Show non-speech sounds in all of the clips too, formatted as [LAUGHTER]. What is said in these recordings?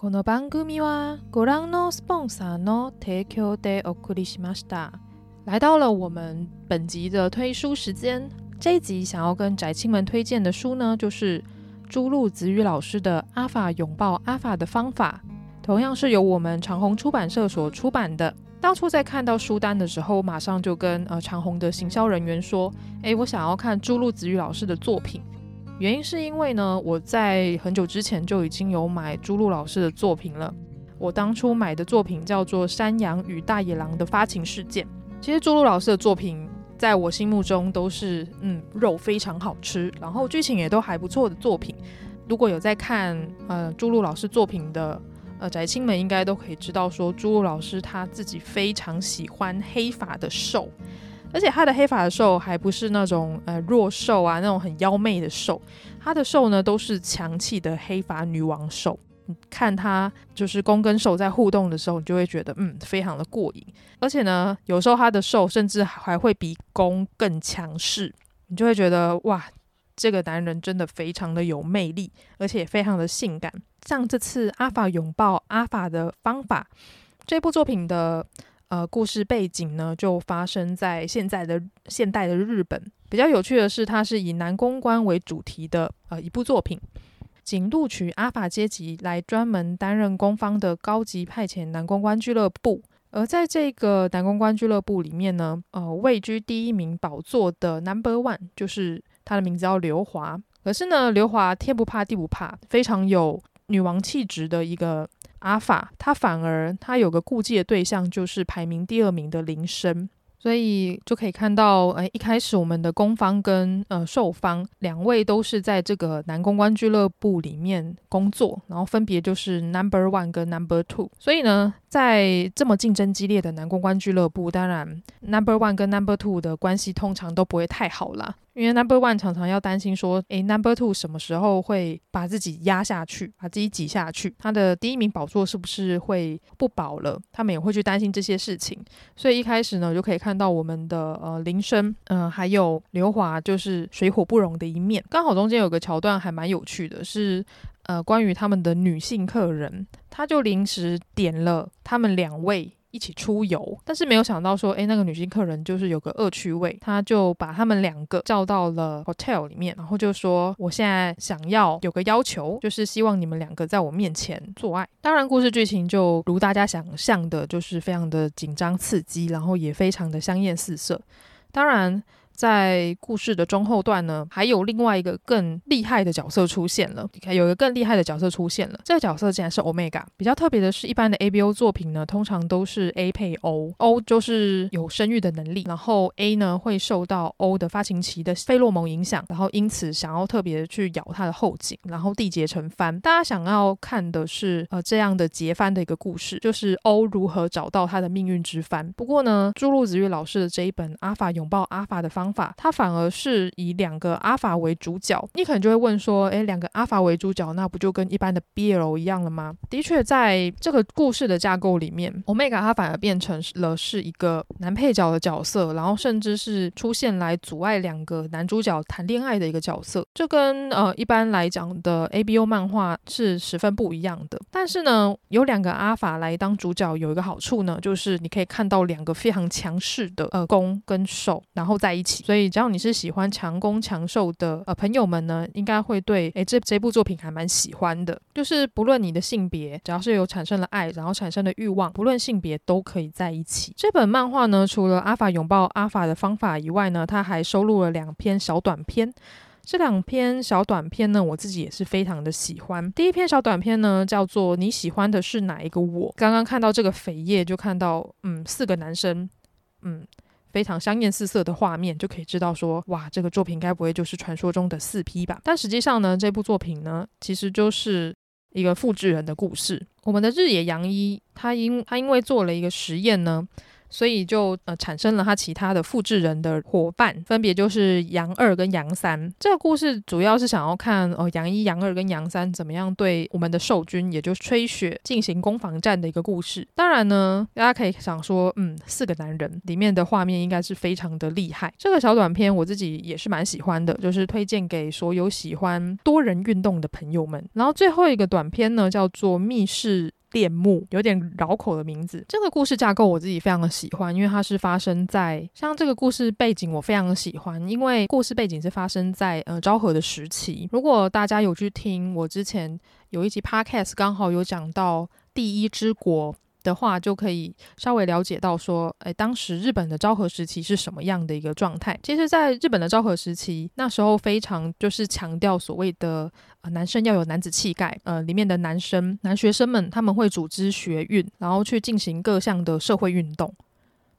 この番组はご覧のスポンサーの提供でお送りしました。来到了我们本集的推书时间，这一集想要跟宅青们推荐的书呢，就是朱鹿子宇老师的《阿法拥抱阿法的方法》，同样是由我们长鸿出版社所出版的。当初在看到书单的时候，马上就跟呃长鸿的行销人员说：“诶，我想要看朱鹿子宇老师的作品。” 原因是因为呢，我在很久之前就已经有买朱鹿老师的作品了。我当初买的作品叫做《山羊与大野狼的发情事件》。其实朱鹿老师的作品在我心目中都是，嗯，肉非常好吃，然后剧情也都还不错的作品。如果有在看呃朱鹿老师作品的呃宅青们，应该都可以知道说，朱鹿老师他自己非常喜欢黑发的兽。而且他的黑发的兽还不是那种呃弱兽啊，那种很妖媚的兽，他的兽呢都是强气的黑发女王兽。你看他就是攻跟受在互动的时候，你就会觉得嗯非常的过瘾。而且呢，有时候他的兽甚至还会比攻更强势，你就会觉得哇，这个男人真的非常的有魅力，而且非常的性感。像这次阿法拥抱阿法的方法这部作品的。呃，故事背景呢，就发生在现在的现代的日本。比较有趣的是，它是以男公关为主题的呃一部作品，仅录取阿法阶级来专门担任攻方的高级派遣男公关俱乐部。而在这个男公关俱乐部里面呢，呃，位居第一名宝座的 Number One 就是他的名字叫刘华。可是呢，刘华天不怕地不怕，非常有女王气质的一个。阿法，他反而他有个顾忌的对象，就是排名第二名的铃声，所以就可以看到，哎，一开始我们的攻方跟呃受方两位都是在这个男公关俱乐部里面工作，然后分别就是 number one 跟 number two，所以呢。在这么竞争激烈的男公关俱乐部，当然 Number One 跟 Number Two 的关系通常都不会太好啦，因为 Number One 常常要担心说，诶，Number Two 什么时候会把自己压下去，把自己挤下去，他的第一名宝座是不是会不保了？他们也会去担心这些事情，所以一开始呢，就可以看到我们的呃林深，嗯、还有刘华，就是水火不容的一面。刚好中间有个桥段还蛮有趣的，是。呃，关于他们的女性客人，他就临时点了他们两位一起出游，但是没有想到说，诶，那个女性客人就是有个恶趣味，他就把他们两个叫到了 hotel 里面，然后就说，我现在想要有个要求，就是希望你们两个在我面前做爱。当然，故事剧情就如大家想象的，就是非常的紧张刺激，然后也非常的香艳四射。当然。在故事的中后段呢，还有另外一个更厉害的角色出现了。你看，有一个更厉害的角色出现了。这个角色竟然是 Omega。比较特别的是，一般的 ABO 作品呢，通常都是 A 配 O，O 就是有生育的能力，然后 A 呢会受到 O 的发情期的费洛蒙影响，然后因此想要特别去咬他的后颈，然后缔结成番。大家想要看的是呃这样的结番的一个故事，就是 O 如何找到他的命运之番。不过呢，朱鹿子玉老师的这一本《阿法拥抱阿法》的方法，它反而是以两个阿法为主角，你可能就会问说，诶，两个阿法为主角，那不就跟一般的 BL 一样了吗？的确，在这个故事的架构里面，Omega 它反而变成了是一个男配角的角色，然后甚至是出现来阻碍两个男主角谈恋爱的一个角色，这跟呃一般来讲的 ABO 漫画是十分不一样的。但是呢，有两个阿法来当主角，有一个好处呢，就是你可以看到两个非常强势的呃攻跟受，然后在一起，所以。只要你是喜欢强攻强受的呃朋友们呢，应该会对诶这这部作品还蛮喜欢的。就是不论你的性别，只要是有产生了爱，然后产生了欲望，不论性别都可以在一起。这本漫画呢，除了阿法拥抱阿法的方法以外呢，它还收录了两篇小短篇。这两篇小短篇呢，我自己也是非常的喜欢。第一篇小短篇呢，叫做你喜欢的是哪一个我？刚刚看到这个扉页，就看到嗯四个男生，嗯。非常香艳四色的画面，就可以知道说，哇，这个作品该不会就是传说中的四 P 吧？但实际上呢，这部作品呢，其实就是一个复制人的故事。我们的日野洋一，他因他因为做了一个实验呢，所以就呃产生了他其他的复制人的伙伴，分别就是杨二跟杨三。这个故事主要是想要看哦杨一、杨二跟杨三怎么样对我们的兽军，也就是吹雪进行攻防战的一个故事。当然呢，大家可以想说，嗯，四个男人里面的画面应该是非常的厉害。这个小短片我自己也是蛮喜欢的，就是推荐给所有喜欢多人运动的朋友们。然后最后一个短片呢，叫做《密室》。恋慕有点绕口的名字。这个故事架构我自己非常的喜欢，因为它是发生在像这个故事背景我非常的喜欢，因为故事背景是发生在呃昭和的时期。如果大家有去听我之前有一集 podcast，刚好有讲到第一之国。的话就可以稍微了解到说，哎，当时日本的昭和时期是什么样的一个状态？其实，在日本的昭和时期，那时候非常就是强调所谓的呃男生要有男子气概，呃，里面的男生男学生们他们会组织学运，然后去进行各项的社会运动，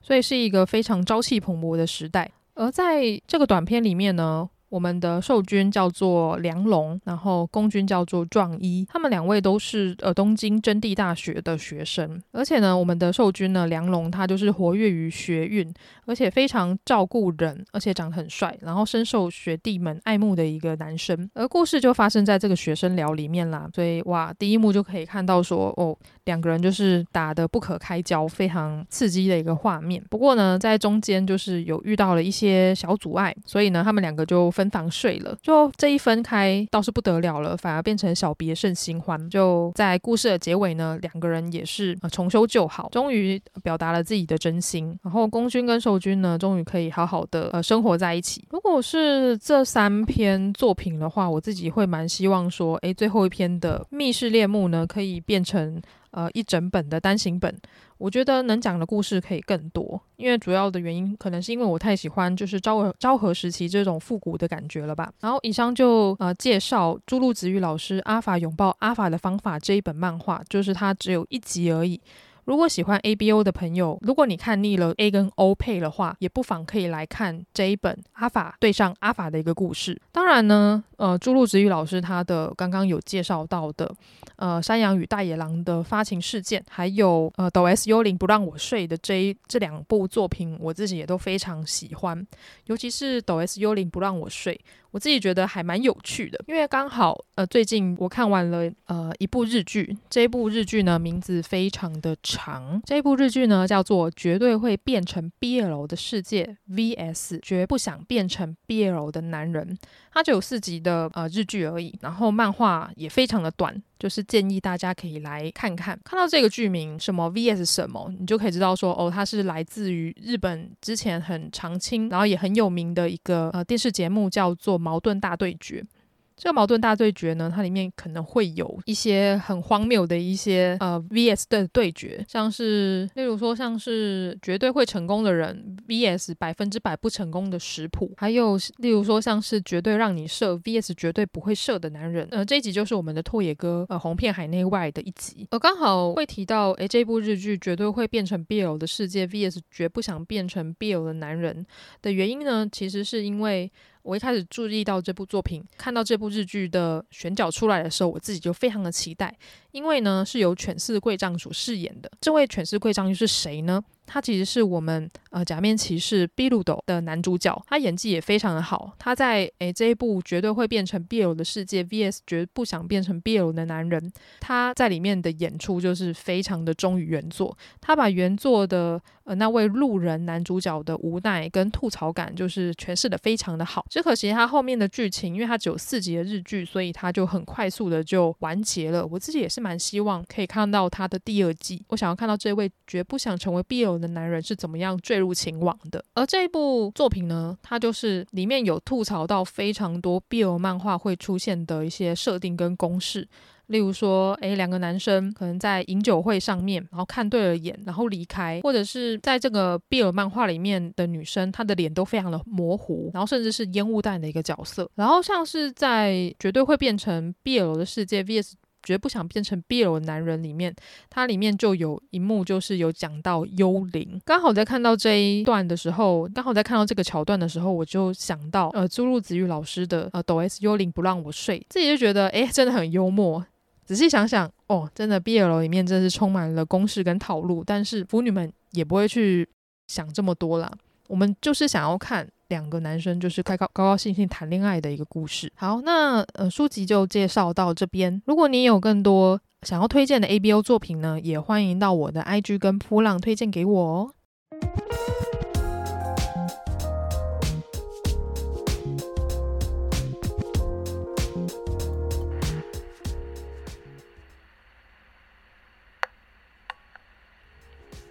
所以是一个非常朝气蓬勃的时代。而在这个短片里面呢，我们的受君叫做梁龙，然后攻君叫做壮一，他们两位都是呃东京真谛大学的学生，而且呢，我们的受君呢，梁龙他就是活跃于学运，而且非常照顾人，而且长得很帅，然后深受学弟们爱慕的一个男生。而故事就发生在这个学生寮里面啦，所以哇，第一幕就可以看到说哦，两个人就是打得不可开交，非常刺激的一个画面。不过呢，在中间就是有遇到了一些小阻碍，所以呢，他们两个就分房睡了，就这一分开倒是不得了了，反而变成小别胜新欢。就在故事的结尾呢，两个人也是呃重修旧好，终于表达了自己的真心。然后攻君跟受君呢，终于可以好好的呃生活在一起。如果是这三篇作品的话，我自己会蛮希望说，诶，最后一篇的密室恋慕呢，可以变成。呃，一整本的单行本，我觉得能讲的故事可以更多，因为主要的原因可能是因为我太喜欢就是昭和昭和时期这种复古的感觉了吧。然后以上就呃介绍朱露子玉老师《阿法拥抱阿法的方法》这一本漫画，就是它只有一集而已。如果喜欢 A B O 的朋友，如果你看腻了 A 跟 O 配的话，也不妨可以来看这一本阿法对上阿法的一个故事。当然呢，呃，朱鹿子玉老师他的刚刚有介绍到的，呃，山羊与大野狼的发情事件，还有呃，抖 S 幽灵不让我睡的这一这两部作品，我自己也都非常喜欢，尤其是抖 S 幽灵不让我睡。我自己觉得还蛮有趣的，因为刚好呃最近我看完了呃一部日剧，这一部日剧呢名字非常的长，这一部日剧呢叫做《绝对会变成 BL 的世界 VS 绝不想变成 BL 的男人》，它只有四集的呃日剧而已，然后漫画也非常的短。就是建议大家可以来看看，看到这个剧名什么 VS 什么，你就可以知道说，哦，它是来自于日本之前很常青，然后也很有名的一个呃电视节目，叫做《矛盾大对决》。这个矛盾大对决呢，它里面可能会有一些很荒谬的一些呃 VS 的对决，像是例如说像是绝对会成功的人 VS 百分之百不成功的食谱，还有例如说像是绝对让你射 VS 绝对不会射的男人。呃，这一集就是我们的拓野哥呃红遍海内外的一集。呃，刚好会提到，诶，这部日剧绝对会变成 BL 的世界 VS 绝不想变成 BL 的男人的原因呢，其实是因为。我一开始注意到这部作品，看到这部日剧的选角出来的时候，我自己就非常的期待，因为呢是由犬饲贵丈所饰演的。这位犬饲贵丈又是谁呢？他其实是我们呃假面骑士 Birudo 的男主角，他演技也非常的好。他在诶这一部绝对会变成 BL 的世界 VS 绝不想变成 BL 的男人，他在里面的演出就是非常的忠于原作。他把原作的呃那位路人男主角的无奈跟吐槽感，就是诠释的非常的好。只可惜他后面的剧情，因为他只有四集的日剧，所以他就很快速的就完结了。我自己也是蛮希望可以看到他的第二季。我想要看到这位绝不想成为 BL 的男人是怎么样坠入情网的？而这一部作品呢，它就是里面有吐槽到非常多 BL 漫画会出现的一些设定跟公式，例如说，诶，两个男生可能在饮酒会上面，然后看对了眼，然后离开，或者是在这个 BL 漫画里面的女生，她的脸都非常的模糊，然后甚至是烟雾弹的一个角色，然后像是在绝对会变成 BL 的世界 VS。绝不想变成 BL 的男人里面，它里面就有一幕，就是有讲到幽灵。刚好在看到这一段的时候，刚好在看到这个桥段的时候，我就想到呃朱鹿子玉老师的呃抖 S 幽灵不让我睡，自己就觉得诶，真的很幽默。仔细想想哦，真的 BL 里面真是充满了公式跟套路，但是腐女们也不会去想这么多啦。我们就是想要看两个男生就是开高高高兴兴谈恋爱的一个故事。好，那呃书籍就介绍到这边。如果你有更多想要推荐的 ABO 作品呢，也欢迎到我的 IG 跟扑浪推荐给我哦。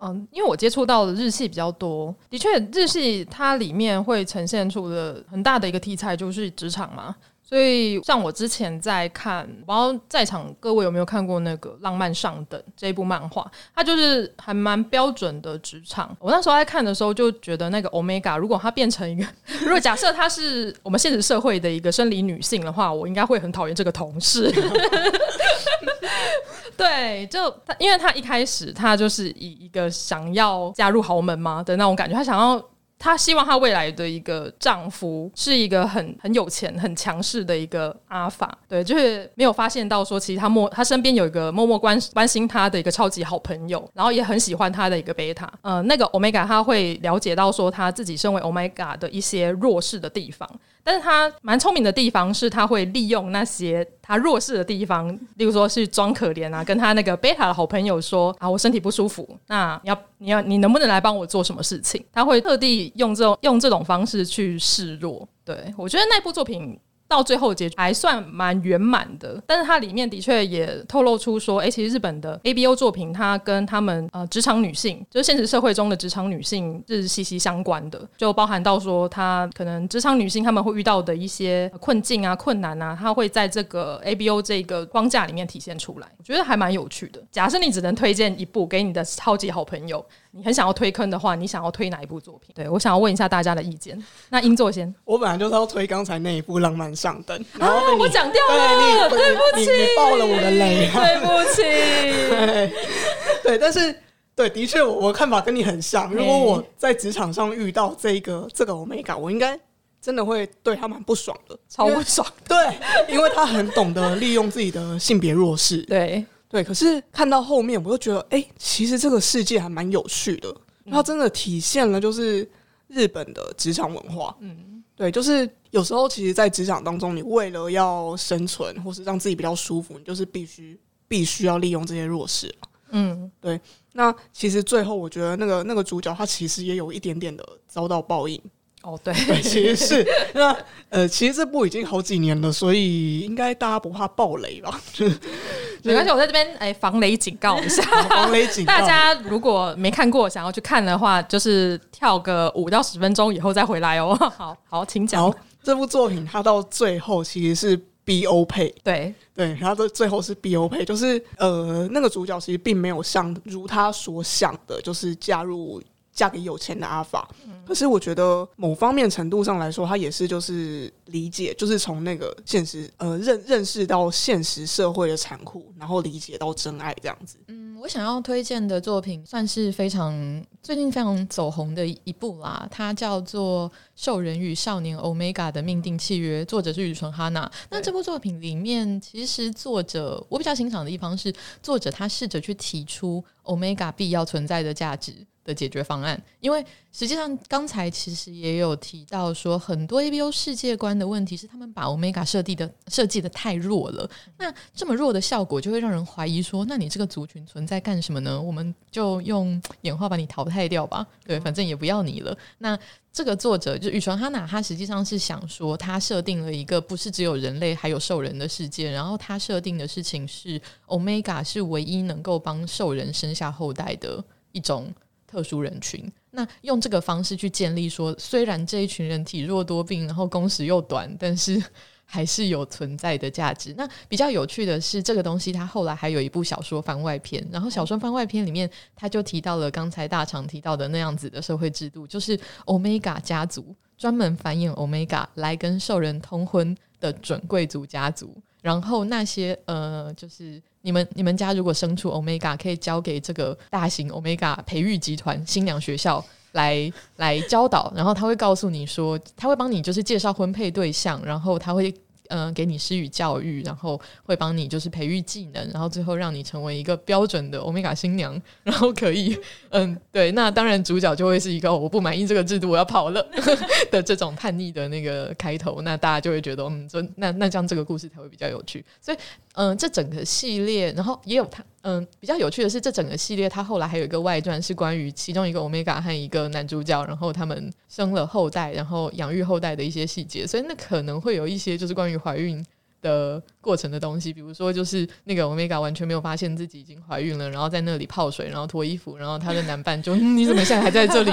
嗯，因为我接触到的日系比较多，的确，日系它里面会呈现出的很大的一个题材就是职场嘛。所以，像我之前在看，不知道在场各位有没有看过那个《浪漫上等》这一部漫画，它就是还蛮标准的职场。我那时候在看的时候就觉得，那个 Omega 如果它变成一个，如果假设它是我们现实社会的一个生理女性的话，我应该会很讨厌这个同事。[LAUGHS] 对，就他，因为他一开始他就是以一个想要嫁入豪门嘛的那种感觉，他想要。她希望她未来的一个丈夫是一个很很有钱、很强势的一个阿法，对，就是没有发现到说，其实她默她身边有一个默默关关心她的一个超级好朋友，然后也很喜欢她的一个贝塔，呃，那个 Omega 他会了解到说，他自己身为 Omega 的一些弱势的地方。但是他蛮聪明的地方是，他会利用那些他弱势的地方，例如说是装可怜啊，跟他那个贝塔的好朋友说啊，我身体不舒服，那你要 [LAUGHS] 你要你能不能来帮我做什么事情？他会特地用这种用这种方式去示弱。对，我觉得那部作品。到最后结局还算蛮圆满的，但是它里面的确也透露出说，哎，其实日本的 ABO 作品，它跟他们呃职场女性，就是现实社会中的职场女性是息息相关的，就包含到说，她可能职场女性她们会遇到的一些困境啊、困难啊，她会在这个 ABO 这个框架里面体现出来，我觉得还蛮有趣的。假设你只能推荐一部给你的超级好朋友。你很想要推坑的话，你想要推哪一部作品？对，我想要问一下大家的意见。那英作先，我本来就是要推刚才那一部《浪漫上等》，然后我讲掉了，对不起，你爆了我的雷，对不起。对，对，但是对，的确，我看法跟你很像。如果我在职场上遇到这个这个 Omega，我应该真的会对他蛮不爽的，超不爽。对，因为他很懂得利用自己的性别弱势。对。对，可是看到后面，我就觉得，哎，其实这个世界还蛮有趣的。它真的体现了就是日本的职场文化。嗯，对，就是有时候其实，在职场当中，你为了要生存，或是让自己比较舒服，你就是必须必须要利用这些弱势。嗯，对。那其实最后，我觉得那个那个主角他其实也有一点点的遭到报应。哦，对，[LAUGHS] 对，其实是那呃，其实这部已经好几年了，所以应该大家不怕暴雷吧？就是。没关系，我在这边哎，防雷警告一下。[LAUGHS] 防雷警告，大家如果没看过，想要去看的话，就是跳个五到十分钟以后再回来哦。[LAUGHS] 好好，请讲。这部作品它到最后其实是 BO 配，对对，然后到最后是 BO 配，就是呃，那个主角其实并没有像如他所想的，就是加入。嫁给有钱的阿法，可是我觉得某方面程度上来说，他也是就是理解，就是从那个现实呃认认识到现实社会的残酷，然后理解到真爱这样子。嗯，我想要推荐的作品算是非常最近非常走红的一部啦，它叫做《兽人与少年 Omega 的命定契约》，作者是宇纯哈娜。那这部作品里面，其实作者我比较欣赏的一方是，作者他试着去提出 Omega 必要存在的价值。的解决方案，因为实际上刚才其实也有提到说，很多 ABO 世界观的问题是他们把 Omega 设计的设计的太弱了。那这么弱的效果，就会让人怀疑说，那你这个族群存在干什么呢？我们就用演化把你淘汰掉吧。对，反正也不要你了。那这个作者就宇纯哈娜，他实际上是想说，他设定了一个不是只有人类还有兽人的世界，然后他设定的事情是 Omega 是唯一能够帮兽人生下后代的一种。特殊人群，那用这个方式去建立说，虽然这一群人体弱多病，然后工时又短，但是还是有存在的价值。那比较有趣的是，这个东西它后来还有一部小说番外篇，然后小说番外篇里面，他就提到了刚才大厂提到的那样子的社会制度，就是欧米伽家族专门繁衍欧米伽来跟兽人通婚的准贵族家族，然后那些呃，就是你们你们家如果生出 Omega，可以交给这个大型 Omega 培育集团新娘学校来来教导，然后他会告诉你说，他会帮你就是介绍婚配对象，然后他会。嗯、给你施予教育，然后会帮你就是培育技能，然后最后让你成为一个标准的欧米伽新娘，然后可以，嗯，对，那当然主角就会是一个我不满意这个制度，我要跑了 [LAUGHS] 的这种叛逆的那个开头，那大家就会觉得，嗯，这那那这样这个故事才会比较有趣，所以，嗯，这整个系列，然后也有它。嗯，比较有趣的是，这整个系列它后来还有一个外传，是关于其中一个欧米伽和一个男主角，然后他们生了后代，然后养育后代的一些细节，所以那可能会有一些就是关于怀孕的过程的东西，比如说就是那个 Omega 完全没有发现自己已经怀孕了，然后在那里泡水，然后脱衣服，然后她的男伴就、嗯、[LAUGHS] 你怎么现在还在这里？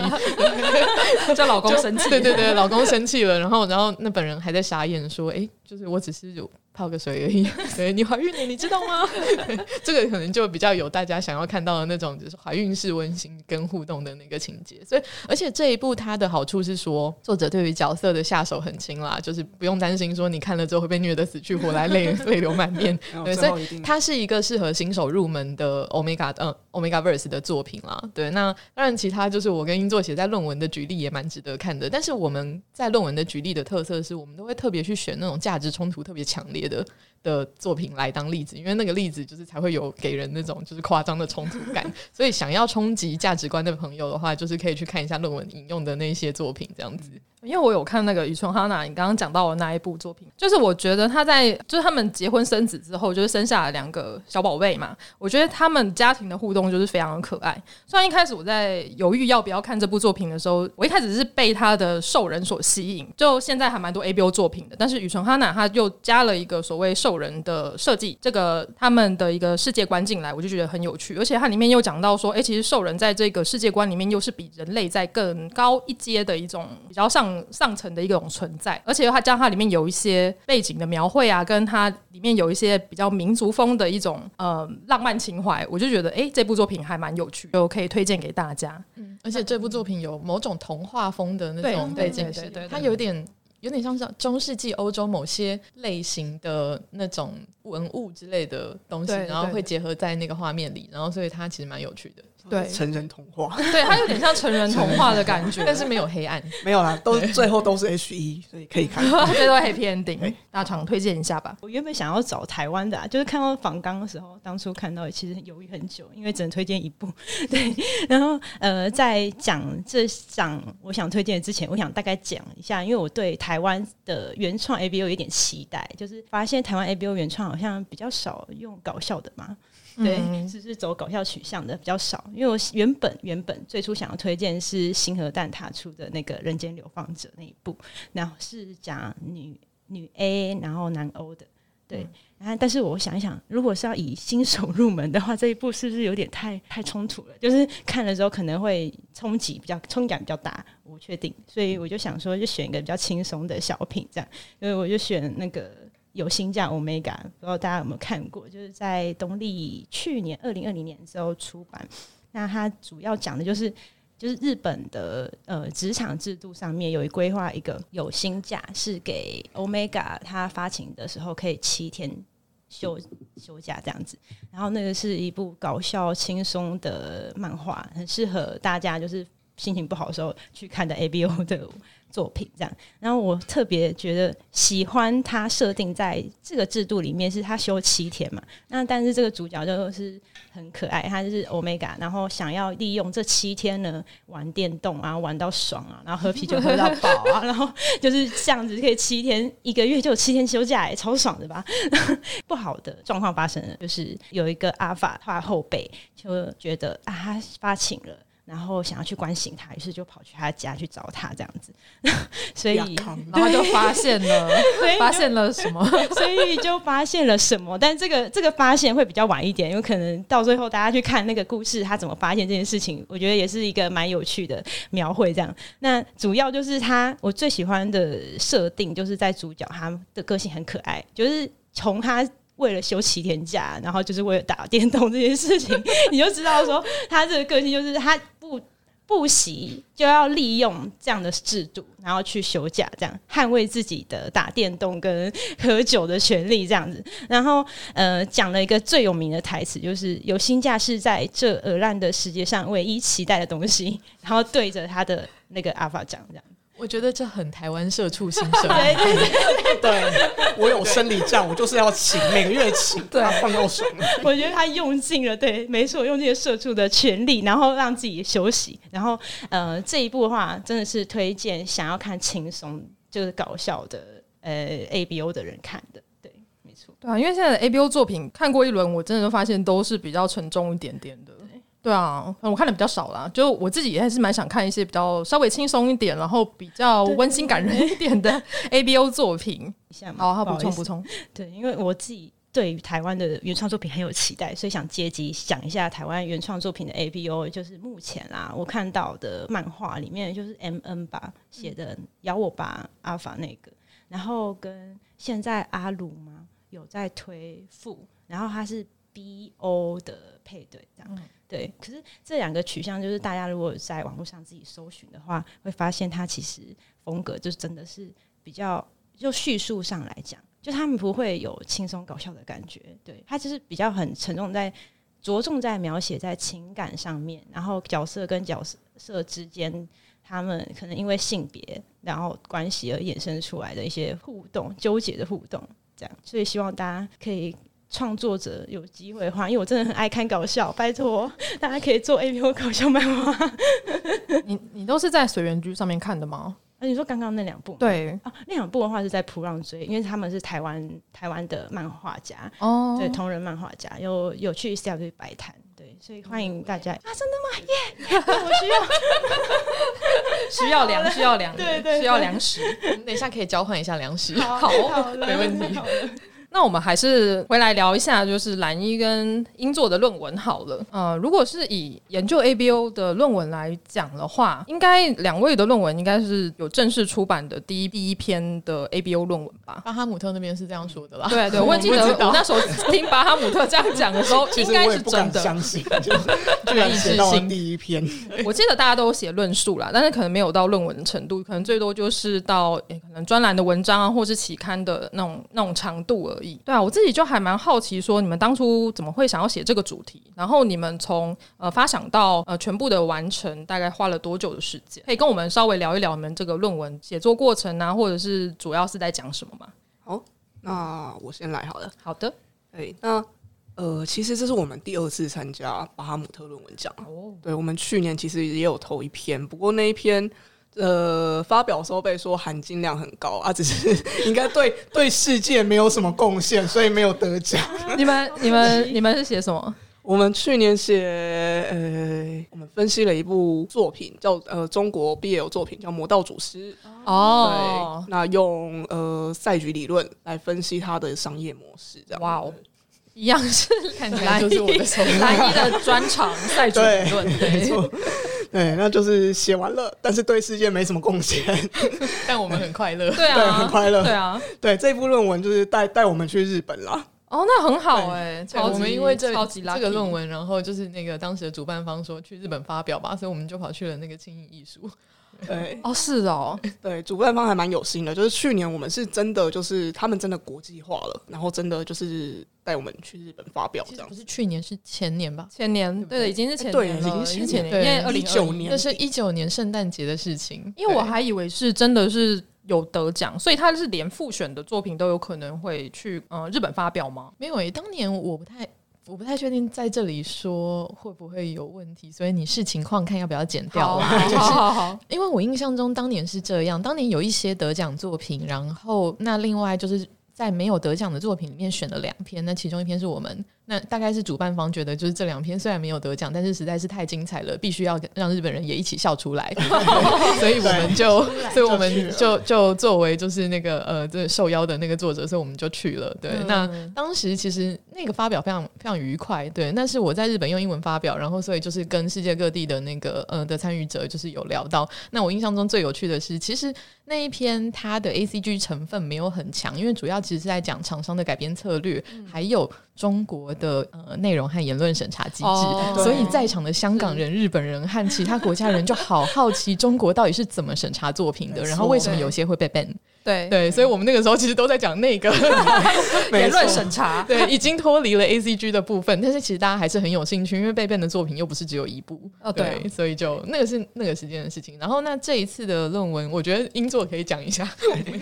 [LAUGHS] 叫老公生气，对对对，老公生气了，然后然后那本人还在傻眼说，哎，就是我只是有。泡个水而已，[LAUGHS] 对，你怀孕了，你知道吗？[LAUGHS] 这个可能就比较有大家想要看到的那种，就是怀孕式温馨跟互动的那个情节。所以，而且这一部它的好处是说，作者对于角色的下手很轻啦，就是不用担心说你看了之后会被虐得死去活来，泪 [LAUGHS] 泪流满面。对，所以它是一个适合新手入门的 Omega 嗯 Omega Verse 的作品啦。对，那当然其他就是我跟英作写在论文的举例也蛮值得看的。但是我们在论文的举例的特色是我们都会特别去选那种价值冲突特别强烈的的作品来当例子，因为那个例子就是才会有给人那种就是夸张的冲突感，所以想要冲击价值观的朋友的话，就是可以去看一下论文引用的那些作品，这样子。因为我有看那个宇纯哈娜，你刚刚讲到的那一部作品，就是我觉得他在就是他们结婚生子之后，就是生下了两个小宝贝嘛。我觉得他们家庭的互动就是非常的可爱。虽然一开始我在犹豫要不要看这部作品的时候，我一开始是被他的兽人所吸引。就现在还蛮多 ABO 作品的，但是宇纯哈娜他又加了一个所谓兽兽人的设计，这个他们的一个世界观进来，我就觉得很有趣。而且它里面又讲到说，哎、欸，其实兽人在这个世界观里面又是比人类在更高一阶的一种比较上。上层的一种存在，而且它将它里面有一些背景的描绘啊，跟它里面有一些比较民族风的一种呃浪漫情怀，我就觉得哎、欸，这部作品还蛮有趣，就可以推荐给大家。嗯，而且这部作品有某种童话风的那种背景，对对，它有点有点像是中世纪欧洲某些类型的那种文物之类的东西，然后会结合在那个画面里，然后所以它其实蛮有趣的。对，成人童话，[LAUGHS] 对，它有点像成人童话的感觉，[LAUGHS] 但是没有黑暗，没有啦，都最后都是 H E，所以可以看，[LAUGHS] 最多 Happy Ending。大厂推荐一下吧。我原本想要找台湾的，啊，就是看到访纲的时候，当初看到其实犹豫很久，因为只能推荐一部。对，然后呃，在讲这讲我想推荐的之前，我想大概讲一下，因为我对台湾的原创 A B O 有点期待，就是发现台湾 A B O 原创好像比较少用搞笑的嘛。对，是是走搞笑取向的比较少，因为我原本原本最初想要推荐是星河蛋踏出的那个人间流放者那一部，然后是讲女女 A 然后男 O 的，对，然后但是我想一想，如果是要以新手入门的话，这一部是不是有点太太冲突了？就是看了之后可能会冲击比较冲击感比较大，我不确定，所以我就想说，就选一个比较轻松的小品这样，所以我就选那个。有薪假 Omega，不知道大家有没有看过？就是在东立去年二零二零年的时候出版。那它主要讲的就是，就是日本的呃职场制度上面有一规划一个有薪假，是给 Omega 它发情的时候可以七天休休假这样子。然后那个是一部搞笑轻松的漫画，很适合大家就是心情不好的时候去看的 ABO [LAUGHS] 的。作品这样，然后我特别觉得喜欢他设定在这个制度里面，是他休七天嘛。那但是这个主角就是很可爱，他就是 Omega，然后想要利用这七天呢玩电动啊，玩到爽啊，然后喝啤酒喝到饱啊，[LAUGHS] 然后就是这样子可以七天一个月就有七天休假，也超爽的吧？[LAUGHS] 不好的状况发生了，就是有一个阿法他后辈就觉得啊，他发情了。然后想要去关心他，于是就跑去他家去找他，这样子。[LAUGHS] 所以，然后就发现了，发现了什么？[LAUGHS] 所以就发现了什么？但这个这个发现会比较晚一点，有可能到最后大家去看那个故事，他怎么发现这件事情，我觉得也是一个蛮有趣的描绘。这样，那主要就是他我最喜欢的设定，就是在主角他的个性很可爱，就是从他。为了休七天假，然后就是为了打电动这件事情，[LAUGHS] 你就知道说他这个个性就是他不喜就要利用这样的制度，然后去休假，这样捍卫自己的打电动跟喝酒的权利，这样子。然后，呃，讲了一个最有名的台词，就是“有薪假是在这鹅烂的世界上唯一期待的东西”，然后对着他的那个阿法讲这样。我觉得这很台湾社畜心声。对对 [LAUGHS] 对，对，我有生理假，我就是要请，每个月请，对，放够爽。我觉得他用尽了，对，没错，用尽了社畜的权利，然后让自己休息。然后，呃，这一部的话真的是推荐想要看轻松就是搞笑的呃 A B O 的人看的。对，没错。对啊，因为现在的 A B O 作品看过一轮，我真的都发现都是比较沉重一点点的。对啊，我看的比较少啦，就我自己也还是蛮想看一些比较稍微轻松一点，然后比较温馨感人一点的 [LAUGHS] A B O 作品。好，好，补充补充。对，因为我自己对于台湾的原创作品很有期待，所以想借机讲一下台湾原创作品的 A B O。就是目前啊，我看到的漫画里面，就是 M N 吧写的《咬我吧阿法》那个，然后跟现在阿鲁嘛有在推副，然后他是 B O 的配对这样。嗯对，可是这两个取向，就是大家如果在网络上自己搜寻的话，会发现它其实风格就真的是比较，就叙述上来讲，就他们不会有轻松搞笑的感觉，对，它就是比较很沉重在，在着重在描写在情感上面，然后角色跟角色之间，他们可能因为性别然后关系而衍生出来的一些互动、纠结的互动，这样，所以希望大家可以。创作者有机会的话，因为我真的很爱看搞笑，拜托大家可以做 A P O 搞笑漫画。你你都是在随缘居上面看的吗？啊，你说刚刚那两部？对啊，那两部的话是在普浪追，因为他们是台湾台湾的漫画家哦，对，同人漫画家有有去 C W 摆摊，对，所以欢迎大家、嗯、啊，真的吗？耶、yeah! 我需要需要粮，需要粮，[LAUGHS] 对对，需要粮食。等一下可以交换一下粮食，好，好，没问题。那我们还是回来聊一下，就是蓝一跟英作的论文好了。呃，如果是以研究 ABO 的论文来讲的话，应该两位的论文应该是有正式出版的第一第一篇的 ABO 论文吧？巴哈姆特那边是这样说的啦。对对，[LAUGHS] 我记得我那时候听巴哈姆特这样讲的时候，[LAUGHS] 应该是真的。相信，就是 [LAUGHS] 居然写到第一篇。我记得大家都写论述啦，但是可能没有到论文的程度，可能最多就是到、欸、可能专栏的文章啊，或是期刊的那种那种长度而已。对啊，我自己就还蛮好奇，说你们当初怎么会想要写这个主题？然后你们从呃发想到呃全部的完成，大概花了多久的时间？可以跟我们稍微聊一聊你们这个论文写作过程啊，或者是主要是在讲什么吗？好，那我先来好了。好的，对，那呃，其实这是我们第二次参加巴哈姆特论文奖。哦，对，我们去年其实也有投一篇，不过那一篇。呃，发表的时候被说含金量很高啊，只是 [LAUGHS] 应该对对世界没有什么贡献，所以没有得奖。[LAUGHS] 你们、你们、你们是写什么？我们去年写呃，我们分析了一部作品，叫呃中国 BL 作品，叫《魔道祖师》。哦，对，那用呃赛局理论来分析它的商业模式，这样。哇哦，一样是看起来就是我的兰一的 [LAUGHS] 专长，赛局理论，没错。对，那就是写完了，但是对世界没什么贡献，[LAUGHS] 但我们很快乐，对啊，对，很快乐，对啊，[LAUGHS] 对，这部论文就是带带我们去日本啦。哦，那很好哎、欸，我们因为这超级这个论文，然后就是那个当时的主办方说去日本发表吧，所以我们就跑去了那个轻艺艺术。[LAUGHS] 对，哦，是哦，[LAUGHS] 对，主办方还蛮有心的，就是去年我们是真的，就是他们真的国际化了，然后真的就是带我们去日本发表这样。不是去年，是前年吧？前年，对，对，已经是前年了，对，已经是前年，因为二零一九年，那是一九年圣诞节的事情。因为我还以为是真的是有得奖，所以他是连复选的作品都有可能会去呃日本发表吗？没有诶、欸，当年我不太。我不太确定在这里说会不会有问题，所以你视情况看要不要剪掉啦。[LAUGHS] 就是好好，因为我印象中当年是这样，当年有一些得奖作品，然后那另外就是在没有得奖的作品里面选了两篇，那其中一篇是我们。那大概是主办方觉得，就是这两篇虽然没有得奖，但是实在是太精彩了，必须要让日本人也一起笑出来，[LAUGHS] 所以我们就，所以我们就就作为就是那个呃，这受邀的那个作者，所以我们就去了。对，嗯、那当时其实那个发表非常非常愉快。对，那是我在日本用英文发表，然后所以就是跟世界各地的那个呃的参与者就是有聊到。那我印象中最有趣的是，其实那一篇它的 ACG 成分没有很强，因为主要其实是在讲厂商的改编策略，嗯、还有。中国的呃内容和言论审查机制，哦、所以在场的香港人、日本人和其他国家人就好好奇中国到底是怎么审查作品的，然后为什么有些会被 ban。对。对，所以我们那个时候其实都在讲那个 [LAUGHS] 言论审查，[LAUGHS] 对，已经脱离了 A C G 的部分，但是其实大家还是很有兴趣，因为被 ban 的作品又不是只有一部。哦，对，对，所以就那个是那个时间的事情。然后那这一次的论文，我觉得英作可以讲一下。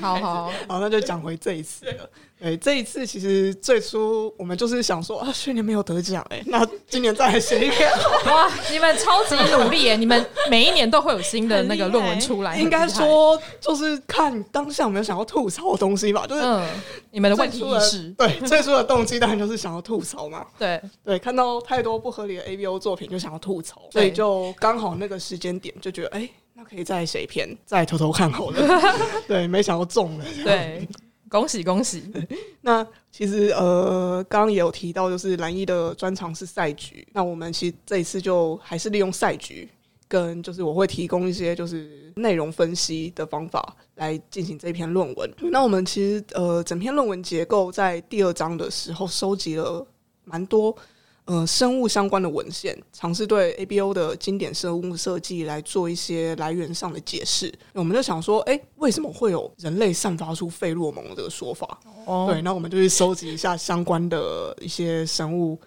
好好。好，那就讲回这一次了。对，这一次其实最初我们就是想说啊，去年没有得奖哎，那今年再来写一篇。[LAUGHS] 哇，你们超级努力哎，你们每一年都会有新的那个论文出来。应该说就是看当下有没有想要吐槽的东西吧，就是、嗯、你们的问题意识。对，最初的动机当然就是想要吐槽嘛。对对，看到太多不合理的 ABO 作品就想要吐槽，所以就刚好那个时间点就觉得哎、欸，那可以再写一篇，再偷偷看好了。[LAUGHS] 对，没想到中了。对。恭喜恭喜！[LAUGHS] 那其实呃，刚刚也有提到，就是兰一的专长是赛局。那我们其实这一次就还是利用赛局，跟就是我会提供一些就是内容分析的方法来进行这篇论文。那我们其实呃，整篇论文结构在第二章的时候收集了蛮多。呃，生物相关的文献，尝试对 ABO 的经典生物设计来做一些来源上的解释。我们就想说，哎、欸，为什么会有人类散发出费洛蒙这个说法？哦，对，那我们就去收集一下相关的一些生物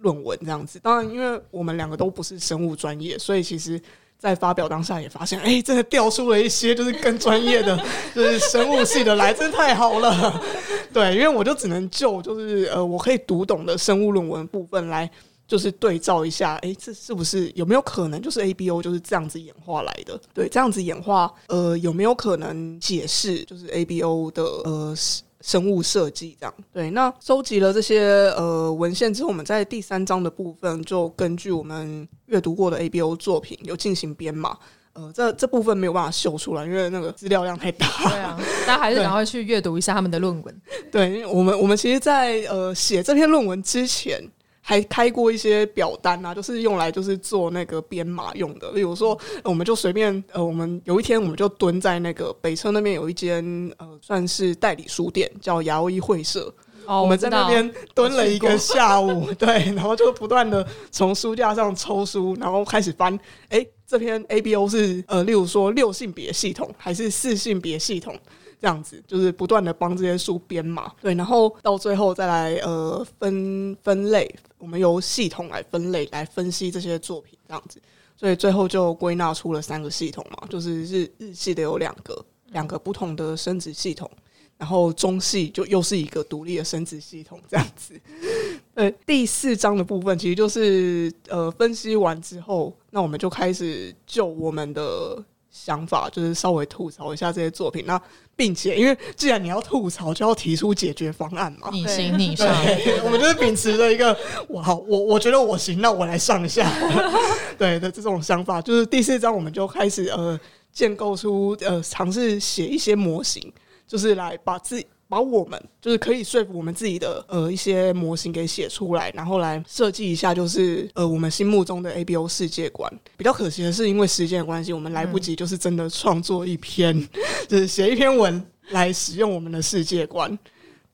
论文，这样子。当然，因为我们两个都不是生物专业，所以其实。在发表当下也发现，哎、真的调出了一些就是更专业的，就是生物系的来，真的太好了。对，因为我就只能就就是呃，我可以读懂的生物论文部分来，就是对照一下，哎、这是不是有没有可能就是 ABO 就是这样子演化来的？对，这样子演化，呃，有没有可能解释就是 ABO 的呃？生物设计这样对，那收集了这些呃文献之后，我们在第三章的部分就根据我们阅读过的 ABO 作品有进行编码。呃，这这部分没有办法秀出来，因为那个资料量太大。对啊，大家还是赶快去阅读一下他们的论文。对，因为我们我们其实在，在呃写这篇论文之前。还开过一些表单啊，就是用来就是做那个编码用的。例如说，我们就随便呃，我们有一天我们就蹲在那个北车那边有一间呃，算是代理书店，叫牙欧一会社。哦，我们在那边蹲了一个下午，[LAUGHS] 对，然后就不断的从书架上抽书，然后开始翻。哎、欸，这篇 ABO 是呃，例如说六性别系统还是四性别系统？这样子就是不断的帮这些书编码，对，然后到最后再来呃分分类，我们由系统来分类来分析这些作品，这样子，所以最后就归纳出了三个系统嘛，就是日日系的有两个，两个不同的生殖系统，然后中系就又是一个独立的生殖系统，这样子。[LAUGHS] 呃，第四章的部分其实就是呃分析完之后，那我们就开始就我们的。想法就是稍微吐槽一下这些作品，那并且因为既然你要吐槽，就要提出解决方案嘛。你行你上，我们就是秉持着一个我好，我我觉得我行，那我来上一下，[LAUGHS] 对的这种想法。就是第四章我们就开始呃建构出呃尝试写一些模型，就是来把自己。把我们就是可以说服我们自己的呃一些模型给写出来，然后来设计一下，就是呃我们心目中的 ABO 世界观。比较可惜的是，因为时间的关系，我们来不及就是真的创作一篇，嗯、[LAUGHS] 就是写一篇文来使用我们的世界观。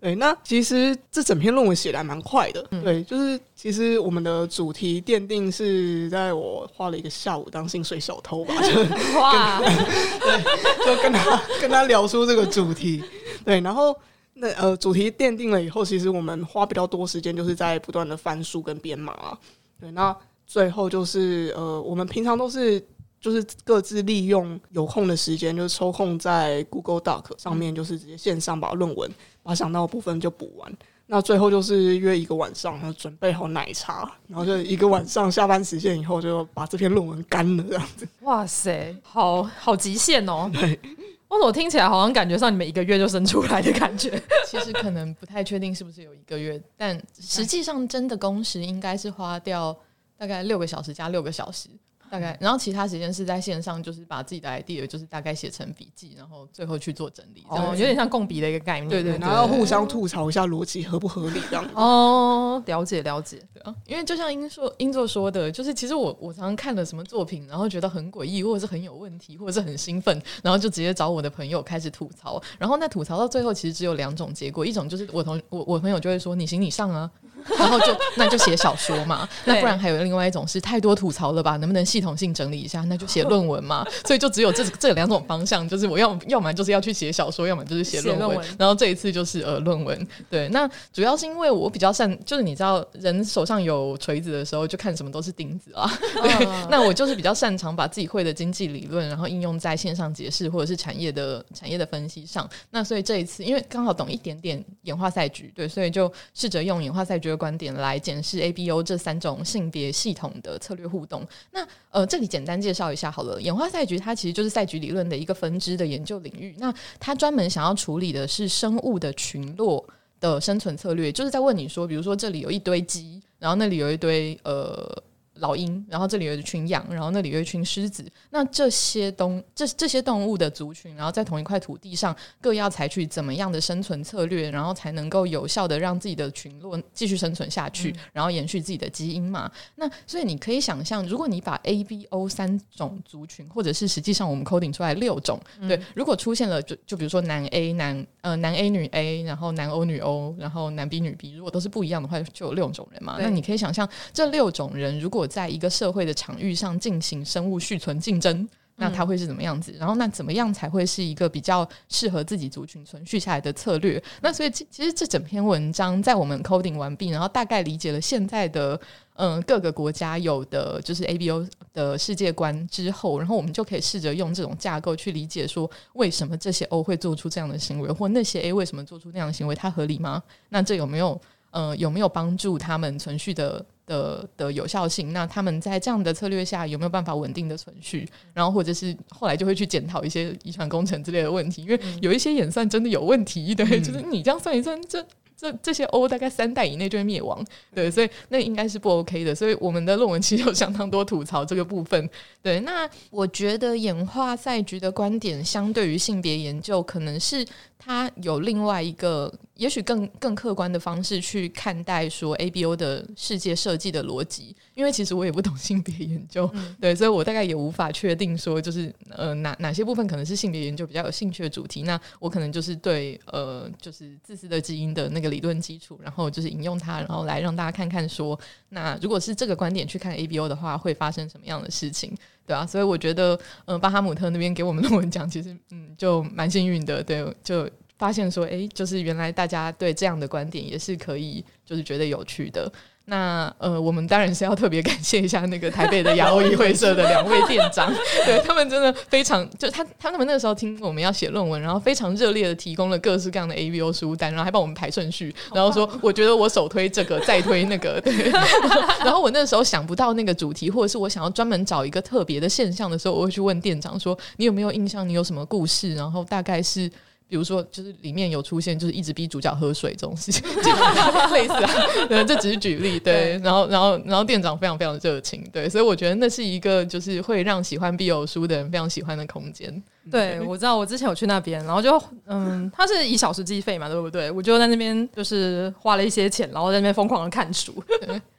对，那其实这整篇论文写的还蛮快的。嗯、对，就是其实我们的主题奠定是在我花了一个下午当薪水小偷吧，就 [LAUGHS] 哇，[LAUGHS] 对，就跟他跟他聊出这个主题。对，然后那呃，主题奠定了以后，其实我们花比较多时间，就是在不断的翻书跟编码啊。对，那最后就是呃，我们平常都是就是各自利用有空的时间，就是抽空在 Google Doc 上面，就是直接线上把论文把想到的部分就补完。那最后就是约一个晚上，然后准备好奶茶，然后就一个晚上下班时间以后，就把这篇论文干了这样子。哇塞，好好极限哦！[LAUGHS] 对。我怎么听起来好像感觉上你们一个月就生出来的感觉？[LAUGHS] [LAUGHS] 其实可能不太确定是不是有一个月，但实际上真的工时应该是花掉大概六个小时加六个小时。大概，然后其他时间是在线上，就是把自己的 idea 就是大概写成笔记，然后最后去做整理，哦，有点像共笔的一个概念，对对，然后互相吐槽一下逻辑合不合理这样。哦，了解了解，对啊，因为就像英硕英硕说的，就是其实我我常常看了什么作品，然后觉得很诡异，或者是很有问题，或者是很兴奋，然后就直接找我的朋友开始吐槽，然后那吐槽到最后，其实只有两种结果，一种就是我同我我朋友就会说你行你上啊。然后就那就写小说嘛。[LAUGHS] 那不然还有另外一种是太多吐槽了吧？能不能系统性整理一下？那就写论文嘛。所以就只有这这两种方向，就是我要要么就是要去写小说，要么就是写论文。然后这一次就是呃论文。对，那主要是因为我比较擅，就是你知道人手上有锤子的时候，就看什么都是钉子啊。[LAUGHS] 对，那我就是比较擅长把自己会的经济理论，然后应用在线上解释或者是产业的产业的分析上。那所以这一次，因为刚好懂一点点演化赛局，对，所以就试着用演化赛局的观点来检视 ABO 这三种性别系统的策略互动。那呃，这里简单介绍一下好了。演化赛局它其实就是赛局理论的一个分支的研究领域。那它专门想要处理的是生物的群落的生存策略，就是在问你说，比如说这里有一堆鸡，然后那里有一堆呃。老鹰，然后这里有一群羊，然后那里有一群狮子。那这些东这这些动物的族群，然后在同一块土地上，各要采取怎么样的生存策略，然后才能够有效的让自己的群落继续生存下去，嗯、然后延续自己的基因嘛？那所以你可以想象，如果你把 A、B、O 三种族群，或者是实际上我们 coding 出来六种，嗯、对，如果出现了就就比如说男 A 男呃男 A 女 A，然后男 O 女 O，然后男 B 女 B，如果都是不一样的话，就有六种人嘛？那你可以想象这六种人如果在一个社会的场域上进行生物续存竞争，那它会是怎么样子？然后那怎么样才会是一个比较适合自己族群存续下来的策略？那所以其实这整篇文章在我们 coding 完毕，然后大概理解了现在的嗯各个国家有的就是 ABO 的世界观之后，然后我们就可以试着用这种架构去理解说，为什么这些 O 会做出这样的行为，或那些 A 为什么做出那样的行为，它合理吗？那这有没有呃有没有帮助他们存续的？的的有效性，那他们在这样的策略下有没有办法稳定的存续？然后或者是后来就会去检讨一些遗传工程之类的问题，因为有一些演算真的有问题，对，嗯、就是你这样算一算，这这这些 O 大概三代以内就会灭亡，对，所以那应该是不 OK 的。所以我们的论文其实有相当多吐槽这个部分。对，那我觉得演化赛局的观点相对于性别研究，可能是它有另外一个。也许更更客观的方式去看待说 ABO 的世界设计的逻辑，因为其实我也不懂性别研究，嗯、[LAUGHS] 对，所以我大概也无法确定说就是呃哪哪些部分可能是性别研究比较有兴趣的主题，那我可能就是对呃就是自私的基因的那个理论基础，然后就是引用它，然后来让大家看看说，那如果是这个观点去看 ABO 的话，会发生什么样的事情，对啊，所以我觉得嗯、呃、巴哈姆特那边给我们论文奖，其实嗯就蛮幸运的，对，就。发现说，诶，就是原来大家对这样的观点也是可以，就是觉得有趣的。那呃，我们当然是要特别感谢一下那个台北的亚欧议会社的两位店长，[LAUGHS] 对他们真的非常，就他他们那个时候听我们要写论文，然后非常热烈的提供了各式各样的 ABO 书单，然后还帮我们排顺序，然后说我觉得我首推这个，再推那个，对。[LAUGHS] 然后我那时候想不到那个主题，或者是我想要专门找一个特别的现象的时候，我会去问店长说，你有没有印象？你有什么故事？然后大概是。比如说，就是里面有出现，就是一直逼主角喝水这种事情，[LAUGHS] 类似啊。对，这只是举例。对，然后，然后，然后店长非常非常热情。对，所以我觉得那是一个就是会让喜欢 BL 书的人非常喜欢的空间。对，我知道，我之前有去那边，然后就嗯，他是以小时计费嘛，对不对？我就在那边就是花了一些钱，然后在那边疯狂的看书，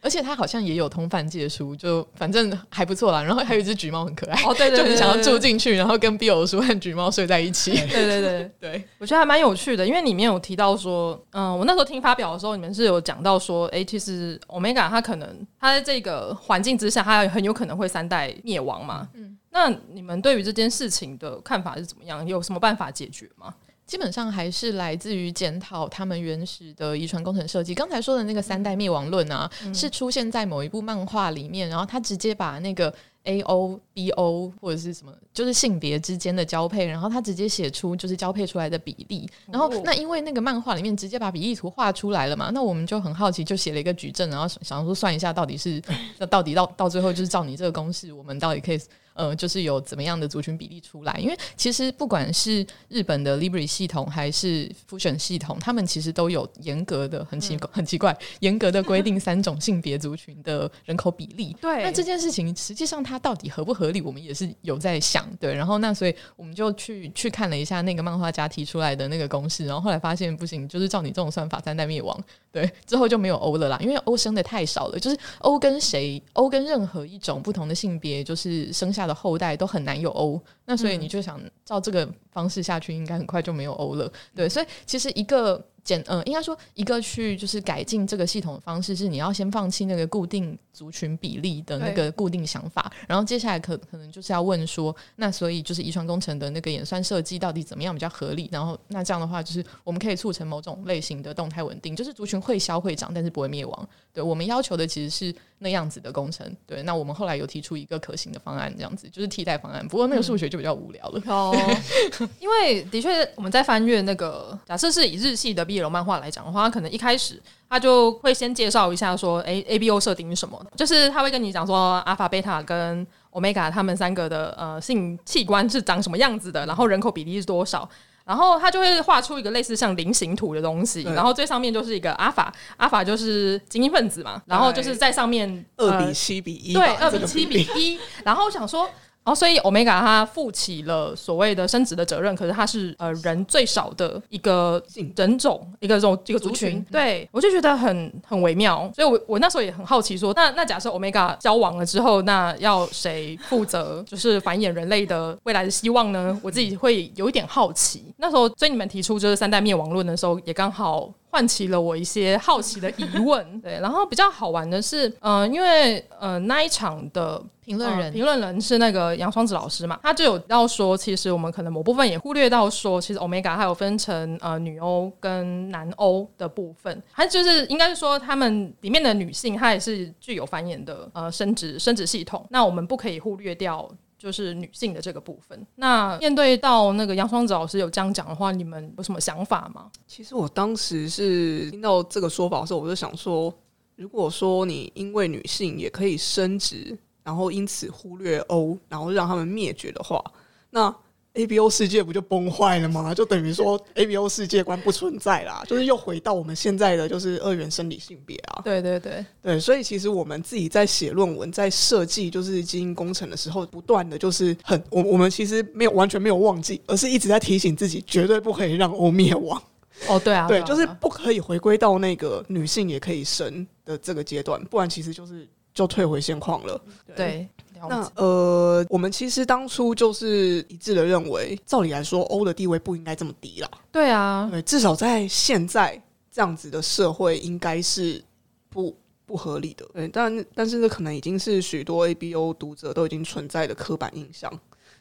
而且他好像也有通贩借书，就反正还不错啦。然后还有一只橘猫很可爱，哦，对对，就很想要住进去，然后跟 BL 书和橘猫睡在一起。[LAUGHS] 对对对 [LAUGHS] 对，我觉得还蛮有趣的，因为里面有提到说，嗯，我那时候听发表的时候，你们是有讲到说，哎，其实 Omega 它可能它在这个环境之下，它很有可能会三代灭亡嘛，嗯。那你们对于这件事情的看法是怎么样？有什么办法解决吗？基本上还是来自于检讨他们原始的遗传工程设计。刚才说的那个三代灭亡论啊，嗯、是出现在某一部漫画里面，然后他直接把那个 A O B O 或者是什么，就是性别之间的交配，然后他直接写出就是交配出来的比例。然后那因为那个漫画里面直接把比例图画出来了嘛，那我们就很好奇，就写了一个矩阵，然后想说算一下到底是那到底到到最后就是照你这个公式，我们到底可以。呃，就是有怎么样的族群比例出来？因为其实不管是日本的 Library 系统还是 Fusion 系统，他们其实都有严格的、很奇、很奇怪、严格的规定三种性别族群的人口比例。对，那这件事情实际上它到底合不合理，我们也是有在想。对，然后那所以我们就去去看了一下那个漫画家提出来的那个公式，然后后来发现不行，就是照你这种算法，三代灭亡。对，之后就没有 O 了啦，因为 O 生的太少了，就是 O 跟谁，O 跟任何一种不同的性别，就是生下的后代都很难有 O。那所以你就想照这个方式下去，应该很快就没有欧了。对，所以其实一个简呃，应该说一个去就是改进这个系统的方式是，你要先放弃那个固定族群比例的那个固定想法，然后接下来可可能就是要问说，那所以就是遗传工程的那个演算设计到底怎么样比较合理？然后那这样的话，就是我们可以促成某种类型的动态稳定，就是族群会消会长，但是不会灭亡。对，我们要求的其实是那样子的工程。对，那我们后来有提出一个可行的方案，这样子就是替代方案。不过那个数学就比较无聊了。嗯、哦，[LAUGHS] 因为的确我们在翻阅那个假设是以日系的 BL 漫画来讲的话，可能一开始他就会先介绍一下说，诶，ABO 设定是什么？就是他会跟你讲说，阿法、贝塔跟欧米伽他们三个的呃性器官是长什么样子的，然后人口比例是多少，然后他就会画出一个类似像菱形图的东西，然后最上面就是一个阿法，阿法就是精英分子嘛，然后就是在上面二比七比一，对，二比七比一，然后想说。哦，所以欧米伽它负起了所谓的生殖的责任，可是它是呃人最少的一个人种，一个种一个族群。族群对，我就觉得很很微妙，所以我我那时候也很好奇说，那那假设欧米伽交往了之后，那要谁负责就是繁衍人类的未来的希望呢？我自己会有一点好奇。那时候，所以你们提出就是三代灭亡论的时候，也刚好。唤起了我一些好奇的疑问，[LAUGHS] 对，然后比较好玩的是，嗯、呃，因为呃那一场的评论人，评论、呃、人是那个杨双子老师嘛，他就有要说，其实我们可能某部分也忽略到说，其实欧米伽还有分成呃女欧跟男欧的部分，还就是应该是说他们里面的女性，她也是具有繁衍的呃生殖生殖系统，那我们不可以忽略掉。就是女性的这个部分。那面对到那个杨双子老师有这样讲的话，你们有什么想法吗？其实我当时是听到这个说法的时候，我就想说，如果说你因为女性也可以升职，然后因此忽略欧，然后让他们灭绝的话，那。A B O 世界不就崩坏了吗？就等于说 A B O 世界观不存在啦，就是又回到我们现在的就是二元生理性别啊。对对对对，所以其实我们自己在写论文、在设计就是基因工程的时候，不断的就是很我我们其实没有完全没有忘记，而是一直在提醒自己，绝对不可以让欧灭亡。哦，对啊，对，就是不可以回归到那个女性也可以生的这个阶段，不然其实就是就退回现况了。对。对那呃，我们其实当初就是一致的认为，照理来说，欧的地位不应该这么低啦。对啊，对，至少在现在这样子的社会，应该是不不合理的。对，但但是这可能已经是许多 ABO 读者都已经存在的刻板印象。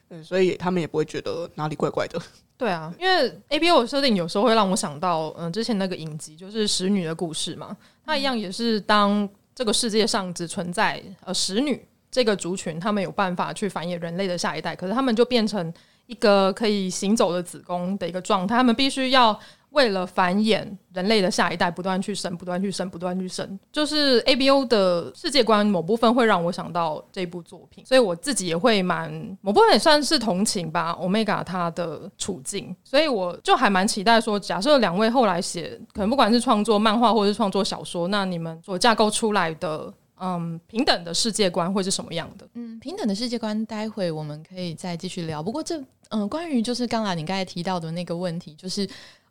对，所以他们也不会觉得哪里怪怪的。对啊，因为 ABO 的设定有时候会让我想到，嗯、呃，之前那个影集就是《使女的故事》嘛，它一样也是当这个世界上只存在呃使女。这个族群，他们有办法去繁衍人类的下一代，可是他们就变成一个可以行走的子宫的一个状态，他们必须要为了繁衍人类的下一代，不断去生，不断去生，不断去生。就是 ABO 的世界观某部分会让我想到这部作品，所以我自己也会蛮某部分也算是同情吧，Omega 他的处境，所以我就还蛮期待说，假设两位后来写，可能不管是创作漫画或者是创作小说，那你们所架构出来的。嗯，平等的世界观会是什么样的？嗯，平等的世界观，待会我们可以再继续聊。不过这，嗯，关于就是刚才你刚才提到的那个问题，就是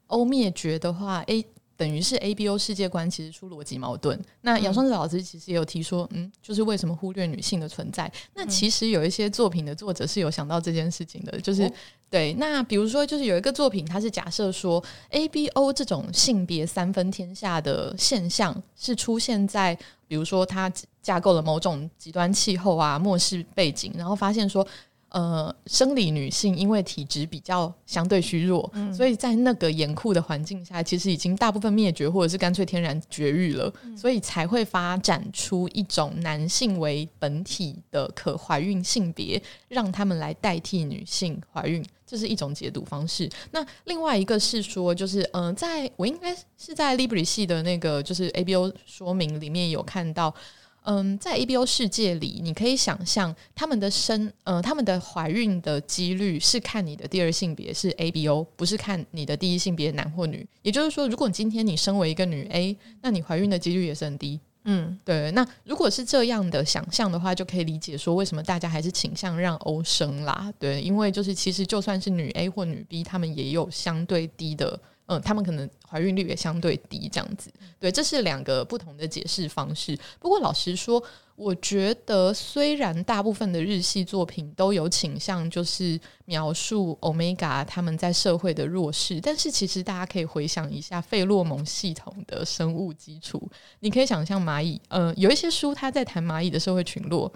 欧灭绝的话，A 等于是 ABO 世界观其实出逻辑矛盾。那杨双子老师其实也有提说，嗯，就是为什么忽略女性的存在？那其实有一些作品的作者是有想到这件事情的，就是。哦对，那比如说，就是有一个作品，它是假设说，ABO 这种性别三分天下的现象是出现在，比如说它架构了某种极端气候啊、末世背景，然后发现说。呃，生理女性因为体质比较相对虚弱，嗯、所以在那个严酷的环境下，其实已经大部分灭绝，或者是干脆天然绝育了，嗯、所以才会发展出一种男性为本体的可怀孕性别，让他们来代替女性怀孕，这是一种解读方式。那另外一个是说，就是嗯、在我应该是在 Libri 系的那个就是 ABO 说明里面有看到。嗯，在 ABO 世界里，你可以想象他们的生，呃，他们的怀孕的几率是看你的第二性别是 ABO，不是看你的第一性别男或女。也就是说，如果今天你身为一个女 A，那你怀孕的几率也是很低。嗯，对。那如果是这样的想象的话，就可以理解说为什么大家还是倾向让欧生啦。对，因为就是其实就算是女 A 或女 B，她们也有相对低的。嗯，她们可能怀孕率也相对低，这样子。对，这是两个不同的解释方式。不过老实说，我觉得虽然大部分的日系作品都有倾向，就是描述 Omega 他们在社会的弱势，但是其实大家可以回想一下费洛蒙系统的生物基础，你可以想象蚂蚁，呃，有一些书他在谈蚂蚁的社会群落，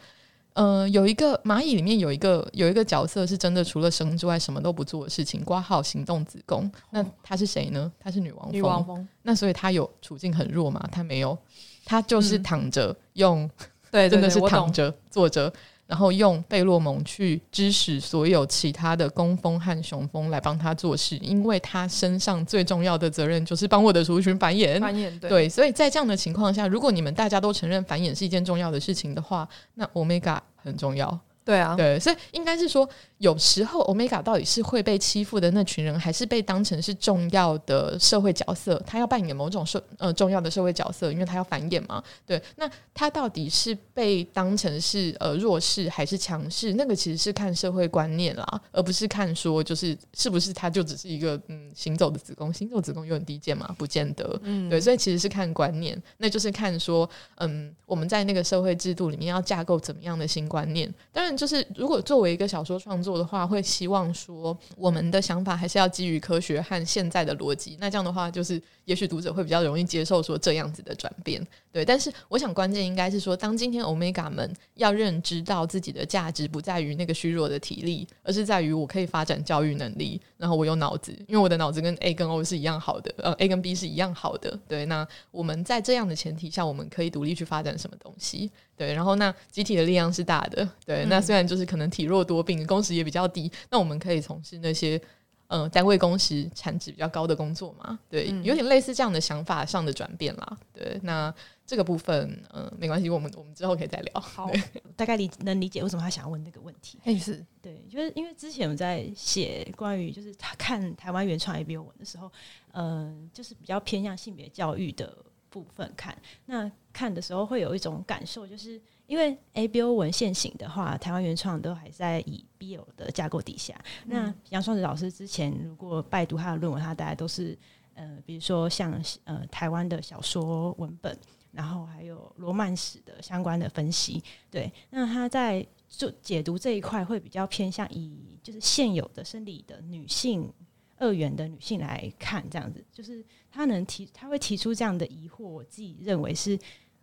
呃，有一个蚂蚁里面有一个有一个角色是真的除了生之外什么都不做的事情，挂号行动子宫，那他是谁呢？他是女王蜂，女王蜂，那所以他有处境很弱吗？他没有，他就是躺着用。对，真的是躺着坐着，然后用贝洛蒙去指使所有其他的工蜂和雄蜂来帮他做事，因为他身上最重要的责任就是帮我的族群繁衍。繁衍，对，对，所以在这样的情况下，如果你们大家都承认繁衍是一件重要的事情的话，那 Omega 很重要。对啊，对，所以应该是说，有时候 Omega 到底是会被欺负的那群人，还是被当成是重要的社会角色？他要扮演某种社呃重要的社会角色，因为他要繁衍嘛。对，那他到底是被当成是呃弱势还是强势？那个其实是看社会观念啦，而不是看说就是是不是他就只是一个嗯行走的子宫，行走子宫有很低贱嘛？不见得。嗯，对，所以其实是看观念，那就是看说嗯我们在那个社会制度里面要架构怎么样的新观念。当然。就是如果作为一个小说创作的话，会希望说我们的想法还是要基于科学和现在的逻辑。那这样的话，就是也许读者会比较容易接受说这样子的转变。对，但是我想关键应该是说，当今天欧米伽们要认知到自己的价值不在于那个虚弱的体力，而是在于我可以发展教育能力，然后我有脑子，因为我的脑子跟 A 跟 O 是一样好的，呃，A 跟 B 是一样好的。对，那我们在这样的前提下，我们可以独立去发展什么东西？对，然后那集体的力量是大的。对，那虽然就是可能体弱多病，工时也比较低，那我们可以从事那些呃单位工时产值比较高的工作嘛？对，有点类似这样的想法上的转变啦。对，那这个部分嗯、呃、没关系，我们我们之后可以再聊。好，大概理能理解为什么他想要问这个问题。哎，是对，就是因为之前我在写关于就是他看台湾原创 ABO 文的时候，嗯、呃，就是比较偏向性别教育的。部分看，那看的时候会有一种感受，就是因为 ABO 文现行的话，台湾原创都还在以 BL 的架构底下。嗯、那杨双子老师之前如果拜读他的论文，他大概都是呃，比如说像呃台湾的小说文本，然后还有罗曼史的相关的分析。对，那他在就解读这一块会比较偏向以就是现有的生理的女性。二元的女性来看，这样子就是她能提，她会提出这样的疑惑。我自己认为是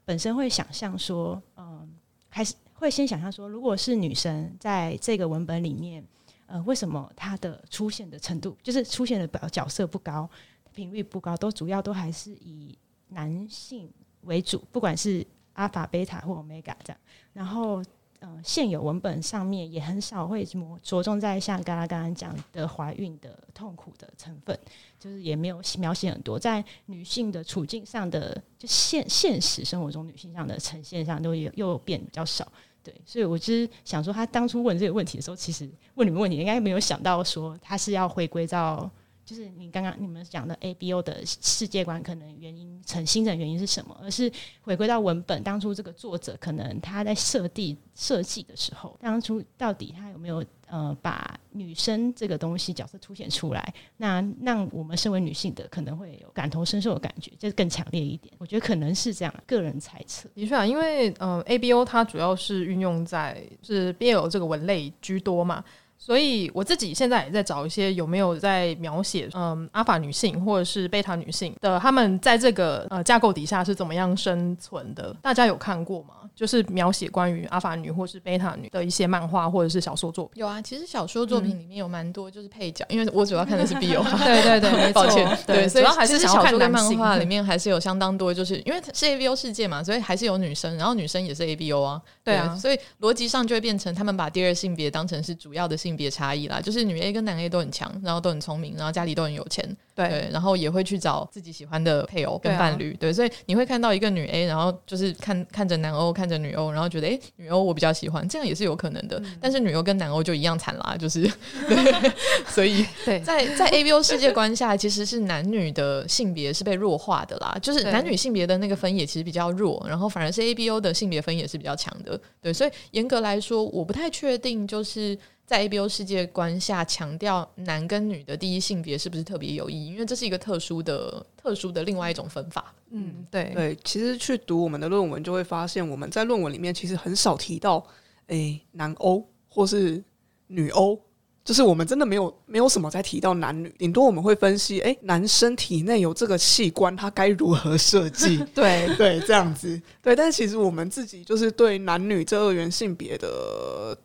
本身会想象说，嗯，还是会先想象说，如果是女生在这个文本里面，呃，为什么她的出现的程度，就是出现的表角色不高，频率不高，都主要都还是以男性为主，不管是阿法、贝塔或欧米伽这样，然后。嗯、呃，现有文本上面也很少会着重在像刚刚刚刚讲的怀孕的痛苦的成分，就是也没有描写很多在女性的处境上的，就现现实生活中女性上的呈现上都又又变比较少。对，所以我就是想说，他当初问这个问题的时候，其实问你们问题应该没有想到说他是要回归到。就是你刚刚你们讲的 ABO 的世界观，可能原因成新的原因是什么？而是回归到文本当初这个作者可能他在设定设计的时候，当初到底他有没有呃把女生这个东西角色凸显出来？那让我们身为女性的可能会有感同身受的感觉，就是更强烈一点。我觉得可能是这样，个人猜测。的确啊，因为呃 ABO 它主要是运用在是 BL 这个文类居多嘛。所以我自己现在也在找一些有没有在描写，嗯，阿法女性或者是贝塔女性的，她们在这个呃架构底下是怎么样生存的？大家有看过吗？就是描写关于阿法女或是贝塔女的一些漫画或者是小说作品。有啊，其实小说作品里面有蛮多就是配角，嗯、因为我主要看的是 BL。[LAUGHS] 对对对，没错，抱歉，对，所以主要还是想要看漫画里面还是有相当多，就是因为是 ABO 世界嘛，所以还是有女生，然后女生也是 ABO 啊，对啊，所以逻辑上就会变成他们把第二性别当成是主要的性别差异啦，就是女 A 跟男 A 都很强，然后都很聪明，然后家里都很有钱。对，对，然后也会去找自己喜欢的配偶跟伴侣，对，啊、对，所以你会看到一个女 A，然后就是看看着男 O，，看着女 O，，然后觉得哎，女 O 我比较喜欢，这样也是有可能的。嗯、但是女 O 跟男 O 就一样惨啦，就是 [LAUGHS] [LAUGHS] 对，所以在在在 ABO 世界观下，其实是男女的性别是被弱化的啦，就是男女性别的那个分野其实比较弱，然后反而是 ABO 的性别分野是比较强的。对，所以严格来说，我不太确定就是。在 ABO 世界观下强调男跟女的第一性别是不是特别有意义？因为这是一个特殊的、特殊的另外一种分法。嗯，对对，其实去读我们的论文，就会发现我们在论文里面其实很少提到，诶，男欧或是女欧。就是我们真的没有没有什么在提到男女，顶多我们会分析，哎，男生体内有这个器官，他该如何设计？[LAUGHS] 对对，这样子，对。但是其实我们自己就是对男女这二元性别的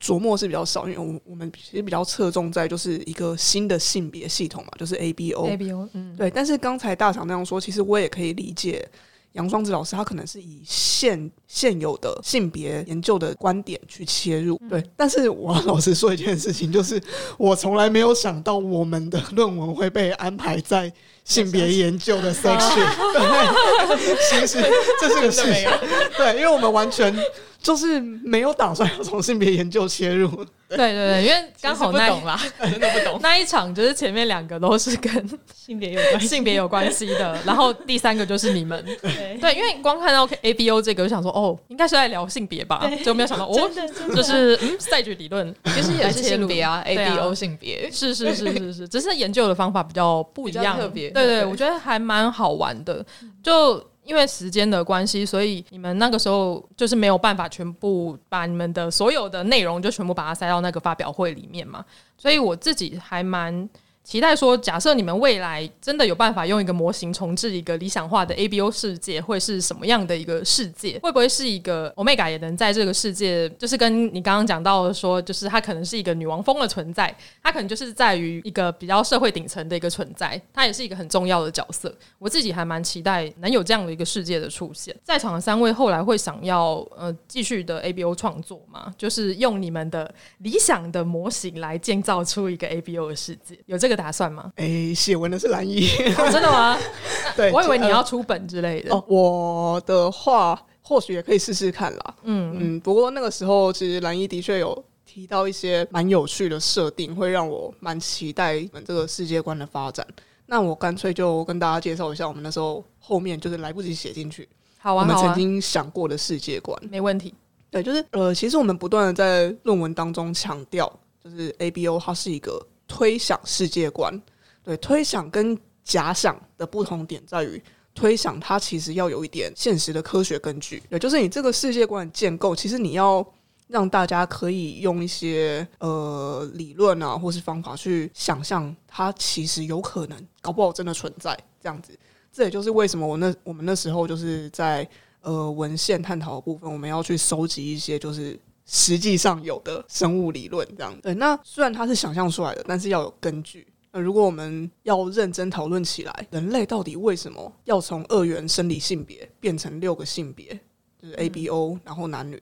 琢磨是比较少，因为我我们其实比较侧重在就是一个新的性别系统嘛，就是 ABO。ABO，嗯，对。但是刚才大厂那样说，其实我也可以理解。杨双子老师，他可能是以现现有的性别研究的观点去切入，对。但是我要老实说一件事情，就是我从来没有想到我们的论文会被安排在性别研究的 section。[LAUGHS] 对，其实这是个事情。对，因为我们完全就是没有打算要从性别研究切入。[LAUGHS] 对对对，因为刚好那不懂啦，[LAUGHS] 真的不懂。那一场就是前面两个都是跟性别有关性别有关系的，[LAUGHS] 然后第三个就是你们。对，对，因为光看到 ABO 这个，我想说哦，应该是在聊性别吧，就没有想到哦，就是嗯，赛局理论其实也是性别啊，ABO 性别是是是是是，只是研究的方法比较不一样，特别。对对，我觉得还蛮好玩的，就。因为时间的关系，所以你们那个时候就是没有办法全部把你们的所有的内容就全部把它塞到那个发表会里面嘛，所以我自己还蛮。期待说，假设你们未来真的有办法用一个模型重置一个理想化的 ABO 世界，会是什么样的一个世界？会不会是一个 Omega 也能在这个世界？就是跟你刚刚讲到的说，就是它可能是一个女王蜂的存在，它可能就是在于一个比较社会顶层的一个存在，它也是一个很重要的角色。我自己还蛮期待能有这样的一个世界的出现。在场的三位后来会想要呃继续的 ABO 创作吗？就是用你们的理想的模型来建造出一个 ABO 的世界，有这个？打算吗？哎、欸，写文的是蓝衣、哦，真的吗？[LAUGHS] 对，我以为你要出本之类的。哦，我的话或许也可以试试看啦。嗯嗯，不过那个时候其实蓝衣的确有提到一些蛮有趣的设定，会让我蛮期待我们这个世界观的发展。那我干脆就跟大家介绍一下，我们那时候后面就是来不及写进去。好啊，我们曾经想过的世界观，没问题。对，就是呃，其实我们不断的在论文当中强调，就是 ABO 它是一个。推想世界观，对，推想跟假想的不同点在于，推想它其实要有一点现实的科学根据，也就是你这个世界观建构，其实你要让大家可以用一些呃理论啊，或是方法去想象它其实有可能，搞不好真的存在这样子。这也就是为什么我那我们那时候就是在呃文献探讨的部分，我们要去收集一些就是。实际上有的生物理论这样，对，那虽然它是想象出来的，但是要有根据。那如果我们要认真讨论起来，人类到底为什么要从二元生理性别变成六个性别，就是 ABO，嗯，然后男女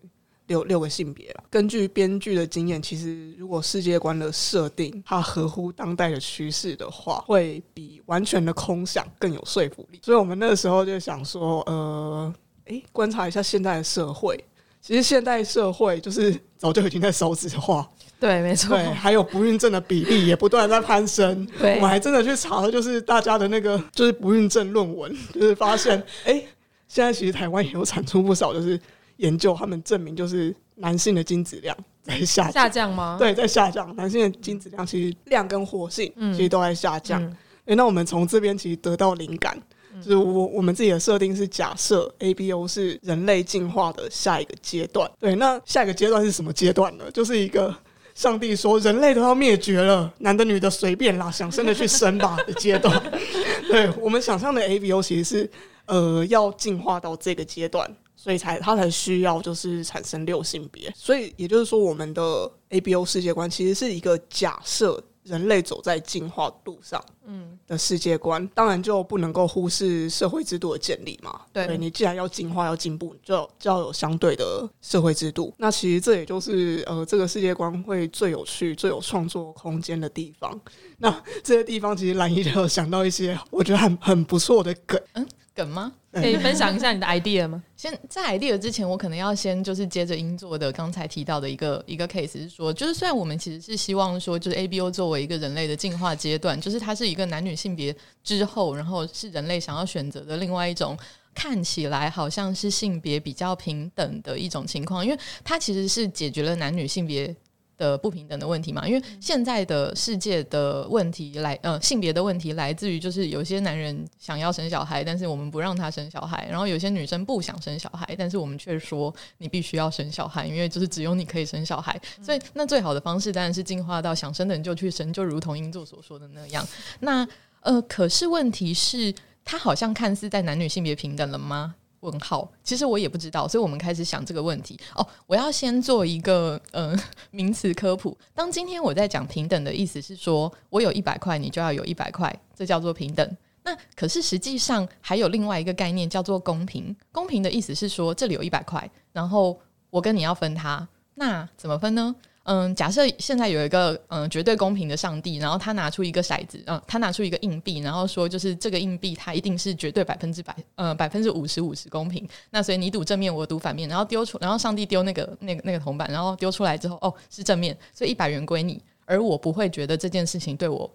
六六个性别？根据编剧的经验，其实如果世界观的设定它合乎当代的趋势的话，会比完全的空想更有说服力。所以我们那个时候就想说，呃，诶，观察一下现在的社会。其实现代社会就是 [LAUGHS] 早就已经在少子化，对，没错，对，还有不孕症的比例也不断在攀升。[LAUGHS] 对，我们还真的去查了，就是大家的那个就是不孕症论文，就是发现，哎，现在其实台湾也有产出不少，就是研究他们证明，就是男性的精子量在下降，下降吗？对，在下降，男性的精子量其实量跟活性其实都在下降。那我们从这边其实得到灵感。就是我我们自己的设定是假设 ABO 是人类进化的下一个阶段，对，那下一个阶段是什么阶段呢？就是一个上帝说人类都要灭绝了，男的女的随便啦，想生的去生吧的阶段。[LAUGHS] 对，我们想象的 ABO 其实是呃要进化到这个阶段，所以才它才需要就是产生六性别，所以也就是说我们的 ABO 世界观其实是一个假设。人类走在进化路上，嗯，的世界观，嗯、当然就不能够忽视社会制度的建立嘛。对，你既然要进化、要进步，就要就要有相对的社会制度。那其实这也就是呃，这个世界观会最有趣、最有创作空间的地方。那这些地方，其实蓝一有想到一些我觉得很很不错的梗。嗯梗吗？[LAUGHS] 可以分享一下你的 idea 吗？先在 idea 之前，我可能要先就是接着英作的刚才提到的一个一个 case 是说，就是虽然我们其实是希望说，就是 ABO 作为一个人类的进化阶段，就是它是一个男女性别之后，然后是人类想要选择的另外一种看起来好像是性别比较平等的一种情况，因为它其实是解决了男女性别的不平等的问题嘛，因为现在的世界的问题来，呃，性别的问题来自于就是有些男人想要生小孩，但是我们不让他生小孩，然后有些女生不想生小孩，但是我们却说你必须要生小孩，因为就是只有你可以生小孩，所以那最好的方式当然是进化到想生的人就去生，就如同英作所说的那样。那呃，可是问题是，他好像看似在男女性别平等了吗？问号，其实我也不知道，所以我们开始想这个问题。哦，我要先做一个呃 [LAUGHS] 名词科普。当今天我在讲平等的意思是说，我有一百块，你就要有一百块，这叫做平等。那可是实际上还有另外一个概念叫做公平。公平的意思是说，这里有一百块，然后我跟你要分它，那怎么分呢？嗯，假设现在有一个嗯绝对公平的上帝，然后他拿出一个骰子，嗯，他拿出一个硬币，然后说就是这个硬币它一定是绝对百分之百，嗯，百分之五十五十公平。那所以你赌正面，我赌反面，然后丢出，然后上帝丢那个那个那个铜板，然后丢出来之后，哦，是正面，所以一百元归你，而我不会觉得这件事情对我。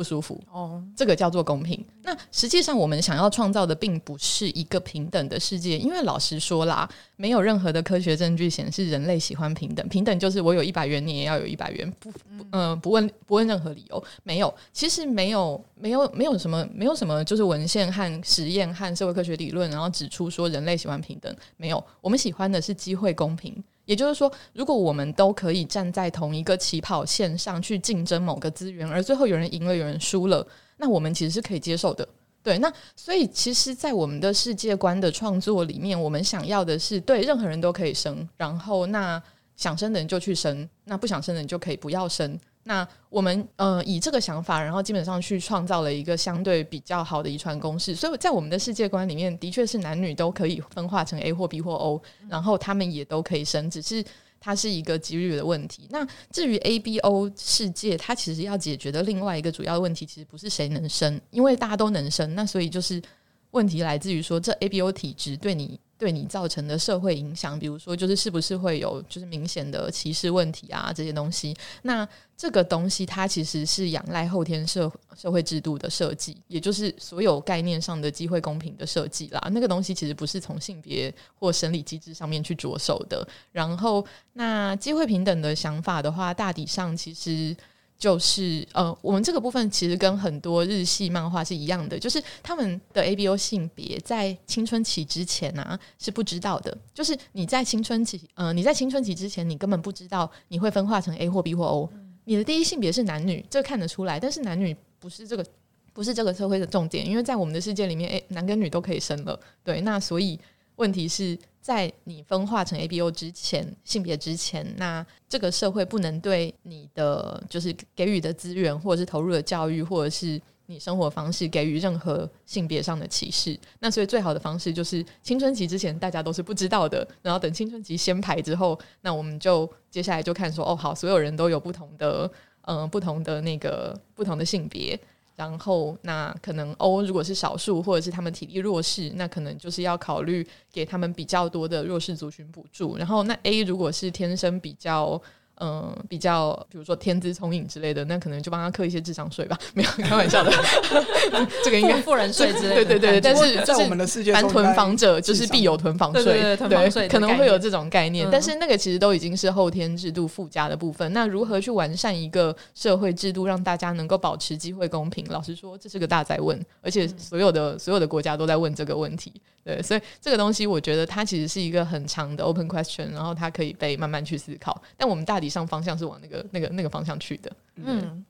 不舒服哦，这个叫做公平。那实际上我们想要创造的并不是一个平等的世界，因为老实说啦，没有任何的科学证据显示人类喜欢平等。平等就是我有一百元，你也要有一百元，不，嗯、呃，不问不问任何理由，没有。其实没有，没有，没有什么，没有什么，就是文献和实验和社会科学理论，然后指出说人类喜欢平等。没有，我们喜欢的是机会公平。也就是说，如果我们都可以站在同一个起跑线上去竞争某个资源，而最后有人赢了，有人输了，那我们其实是可以接受的。对，那所以其实，在我们的世界观的创作里面，我们想要的是对任何人都可以生，然后那想生的人就去生，那不想生的人就可以不要生。那我们呃以这个想法，然后基本上去创造了一个相对比较好的遗传公式。所以在我们的世界观里面，的确是男女都可以分化成 A 或 B 或 O，然后他们也都可以生，只是它是一个几率的问题。那至于 A、B、O 世界，它其实要解决的另外一个主要的问题，其实不是谁能生，因为大家都能生。那所以就是问题来自于说，这 A、B、O 体质对你。对你造成的社会影响，比如说，就是是不是会有就是明显的歧视问题啊，这些东西。那这个东西它其实是仰赖后天社社会制度的设计，也就是所有概念上的机会公平的设计啦。那个东西其实不是从性别或生理机制上面去着手的。然后，那机会平等的想法的话，大体上其实。就是呃，我们这个部分其实跟很多日系漫画是一样的，就是他们的 ABO 性别在青春期之前啊是不知道的。就是你在青春期，呃，你在青春期之前，你根本不知道你会分化成 A 或 B 或 O。你的第一性别是男女，这看得出来，但是男女不是这个，不是这个社会的重点，因为在我们的世界里面，诶，男跟女都可以生了。对，那所以。问题是在你分化成 A、B、O 之前，性别之前，那这个社会不能对你的就是给予的资源，或者是投入的教育，或者是你生活方式给予任何性别上的歧视。那所以最好的方式就是青春期之前大家都是不知道的，然后等青春期先排之后，那我们就接下来就看说，哦，好，所有人都有不同的，嗯、不同的那个不同的性别。然后，那可能 O 如果是少数，或者是他们体力弱势，那可能就是要考虑给他们比较多的弱势族群补助。然后，那 A 如果是天生比较。嗯，比较比如说天资聪颖之类的，那可能就帮他课一些智商税吧。[LAUGHS] 没有开玩笑的，[LAUGHS] 这个应该富人税之类的。对对对，但是在我们的世界，凡囤房者就是必有囤房税，对，对，对，囤房税可能会有这种概念。嗯、但是那个其实都已经是后天制度附加的部分。那如何去完善一个社会制度，让大家能够保持机会公平？老实说，这是个大哉问，而且所有的所有的国家都在问这个问题。对，所以这个东西我觉得它其实是一个很长的 open question，然后它可以被慢慢去思考。但我们大体上方向是往那个、那个、那个方向去的。嗯，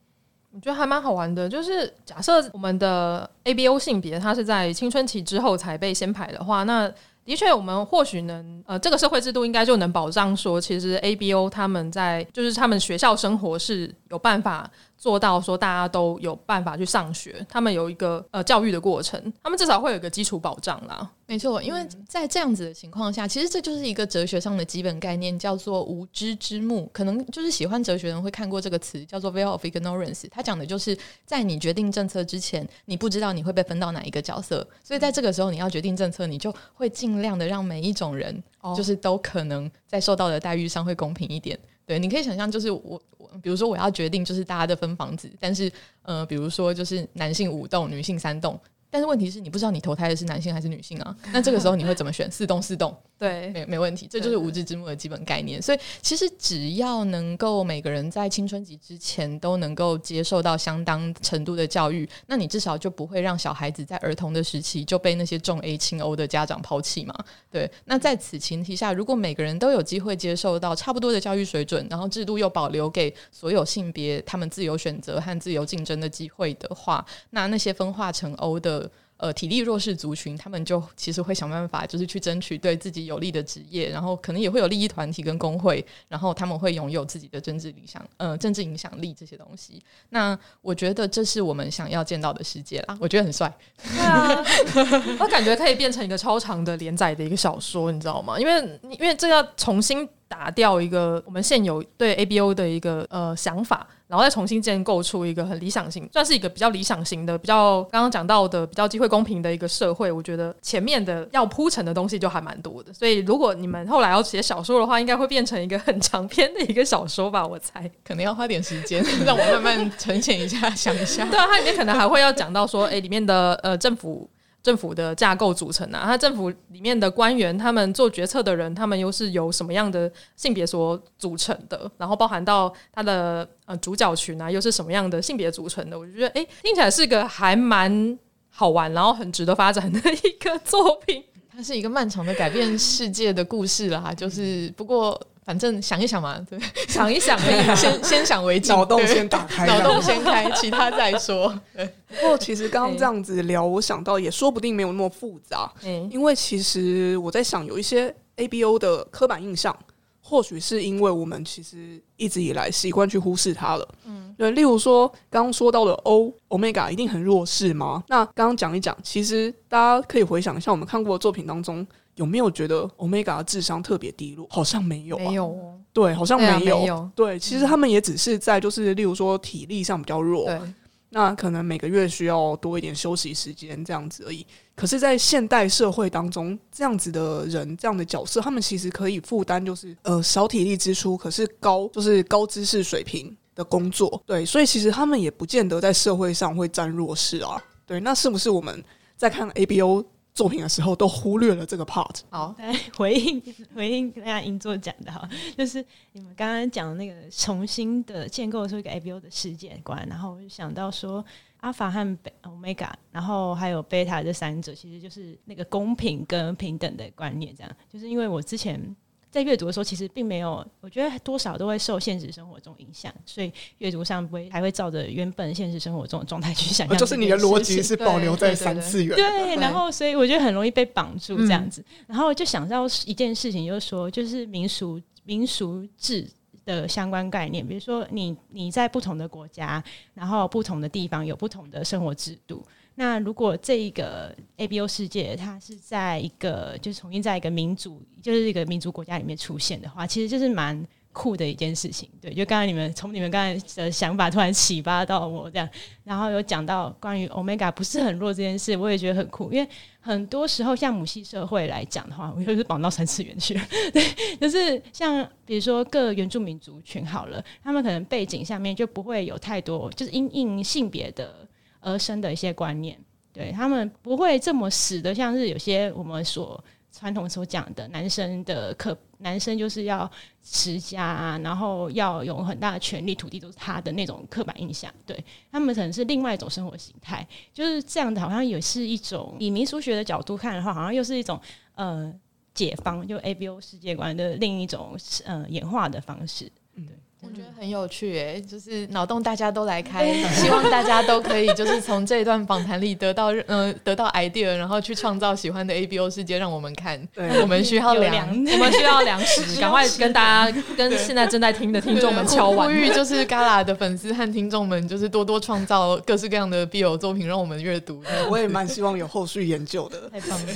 我觉得还蛮好玩的。就是假设我们的 ABO 性别它是在青春期之后才被先排的话，那的确我们或许能呃，这个社会制度应该就能保障说，其实 ABO 他们在就是他们学校生活是有办法。做到说大家都有办法去上学，他们有一个呃教育的过程，他们至少会有一个基础保障啦。没错，因为在这样子的情况下，其实这就是一个哲学上的基本概念，叫做无知之幕。可能就是喜欢哲学的人会看过这个词，叫做 veil of ignorance。它讲的就是在你决定政策之前，你不知道你会被分到哪一个角色，所以在这个时候你要决定政策，你就会尽量的让每一种人，就是都可能在受到的待遇上会公平一点。对，你可以想象，就是我，我比如说我要决定，就是大家的分房子，但是，呃，比如说就是男性五栋，女性三栋，但是问题是你不知道你投胎的是男性还是女性啊？[LAUGHS] 那这个时候你会怎么选？四动四动，对，没没问题，这就是无知之幕的基本概念。所以其实只要能够每个人在青春期之前都能够接受到相当程度的教育，那你至少就不会让小孩子在儿童的时期就被那些重 A 轻 O 的家长抛弃嘛。对，那在此前提下，如果每个人都有机会接受到差不多的教育水准，然后制度又保留给所有性别他们自由选择和自由竞争的机会的话，那那些分化成 O 的。呃，体力弱势族群，他们就其实会想办法，就是去争取对自己有利的职业，然后可能也会有利益团体跟工会，然后他们会拥有自己的政治理想，呃，政治影响力这些东西。那我觉得这是我们想要见到的世界啦，我觉得很帅。对啊，[LAUGHS] 我感觉可以变成一个超长的连载的一个小说，你知道吗？因为因为这要重新打掉一个我们现有对 ABO 的一个呃想法。然后再重新建构出一个很理想型，算是一个比较理想型的、比较刚刚讲到的比较机会公平的一个社会。我觉得前面的要铺陈的东西就还蛮多的，所以如果你们后来要写小说的话，应该会变成一个很长篇的一个小说吧？我猜可能要花点时间，让我慢慢呈现一下，想一下。对啊，它里面可能还会要讲到说，哎，里面的呃政府。政府的架构组成啊，他政府里面的官员，他们做决策的人，他们又是由什么样的性别所组成的？然后包含到他的呃主角群啊，又是什么样的性别组成的？我就觉得，哎、听起来是个还蛮好玩，然后很值得发展的一个作品。它是一个漫长的改变世界的故事啦，就是不过。反正想一想嘛，对，[LAUGHS] 想一想，[LAUGHS] 先先想为敬，脑洞先打开，脑洞先开，其他再说。[LAUGHS] 不过其实刚刚这样子聊，我想到也说不定没有那么复杂。嗯，因为其实我在想，有一些 ABO 的刻板印象，或许是因为我们其实一直以来习惯去忽视它了。嗯，对，例如说刚刚说到的 O Omega 一定很弱势吗？那刚刚讲一讲，其实大家可以回想一下，我们看过的作品当中。有没有觉得 Omega 的智商特别低落？好像没有，啊，没有，对，好像没有，对，啊，没有，对，其实他们也只是在就是，例如说体力上比较弱，对，那可能每个月需要多一点休息时间这样子而已。可是，在现代社会当中，这样子的人，这样的角色，他们其实可以负担就是呃少体力支出，可是高就是高知识水平的工作，对，所以其实他们也不见得在社会上会占弱势啊。对，那是不是我们在看 ABO 作品的时候都忽略了这个 part。好，来回应回应大家银座讲的哈，就是你们刚刚讲的那个重新的建构出一个 ABO 的世界观，然后我就想到说，阿法和贝 Omega，然后还有贝塔这三者，其实就是那个公平跟平等的观念，这样，就是因为我之前。在阅读的时候，其实并没有，我觉得多少都会受现实生活中影响，所以阅读上不会还会照着原本现实生活中的状态去想象。就是你的逻辑是保留在三次元。对，然后所以我觉得很容易被绑住这样子，然后就想到一件事情，就是说，就是民俗民俗志的相关概念，比如说你你在不同的国家，然后不同的地方有不同的生活制度。那如果这一个 ABO 世界，它是在一个就是重新在一个民主，就是一个民族国家里面出现的话，其实就是蛮酷的一件事情。对，就刚才你们从你们刚才的想法突然启发到我这样，然后有讲到关于 Omega 不是很弱这件事，我也觉得很酷。因为很多时候像母系社会来讲的话，我就是绑到三次元去了。对，就是像比如说各原住民族群好了，他们可能背景下面就不会有太多就是因应性别的。而生的一些观念，对他们不会这么死的，像是有些我们所传统所讲的男生的刻，男生就是要持家啊，然后要有很大的权利，土地都是他的那种刻板印象。对他们可能是另外一种生活形态，就是这样的，好像也是一种以民俗学的角度看的话，好像又是一种呃解放，就 ABO 世界观的另一种呃演化的方式。嗯，对。我觉得很有趣诶、欸，就是脑洞大家都来开，希望大家都可以就是从这一段访谈里得到呃得到 idea，然后去创造喜欢的 ABO 世界让我们看。对，我们需要粮，我们需要粮食，[LAUGHS] 赶快跟大家跟现在正在听的听众们敲碗，呼吁 [LAUGHS] 就是 Gala 的粉丝和听众们，就是多多创造各式各样的 B O 作品让我们阅读。我也蛮希望有后续研究的，[LAUGHS] 太棒了。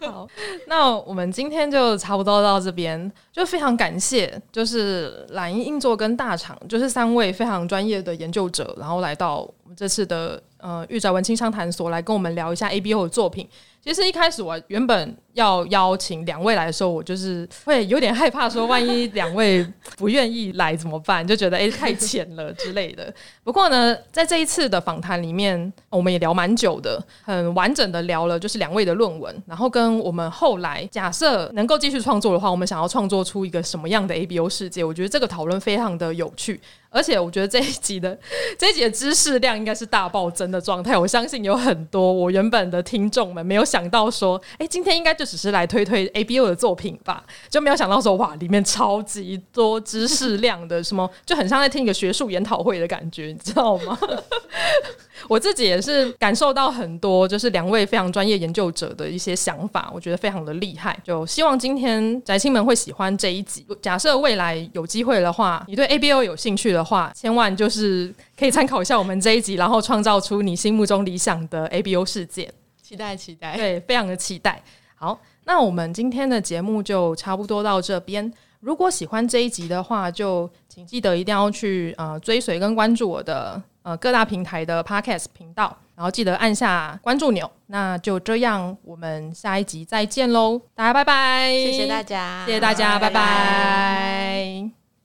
好，那我们今天就差不多到这边，就非常感谢，就是蓝音映作跟大厂就是三位非常专业的研究者，然后来到我们这次的呃玉宅文青商谈所来跟我们聊一下 ABO 的作品。其实一开始我原本要邀请两位来的时候，我就是会有点害怕，说万一两位不愿意来怎么办？就觉得诶、欸、太浅了之类的。[LAUGHS] 不过呢，在这一次的访谈里面，我们也聊蛮久的，很完整的聊了就是两位的论文，然后跟我们后来假设能够继续创作的话，我们想要创作出一个什么样的 ABO 世界？我觉得这个讨论非常的有趣。而且我觉得这一集的这一集的知识量应该是大暴增的状态。我相信有很多我原本的听众们没有想到说，哎，今天应该就只是来推推 ABO 的作品吧，就没有想到说，哇，里面超级多知识量的，什么就很像在听一个学术研讨会的感觉，你知道吗？[LAUGHS] 我自己也是感受到很多，就是两位非常专业研究者的一些想法，我觉得非常的厉害。就希望今天宅青们会喜欢这一集。假设未来有机会的话，你对 ABO 有兴趣的话，千万就是可以参考一下我们这一集，然后创造出你心目中理想的 ABO 世界。期待，期待，对，非常的期待。好，那我们今天的节目就差不多到这边。如果喜欢这一集的话，就请记得一定要去呃追随跟关注我的。呃，各大平台的 Podcast 频道，然后记得按下关注钮。那就这样，我们下一集再见喽，大家拜拜！谢谢大家，谢谢大家，拜拜。拜拜。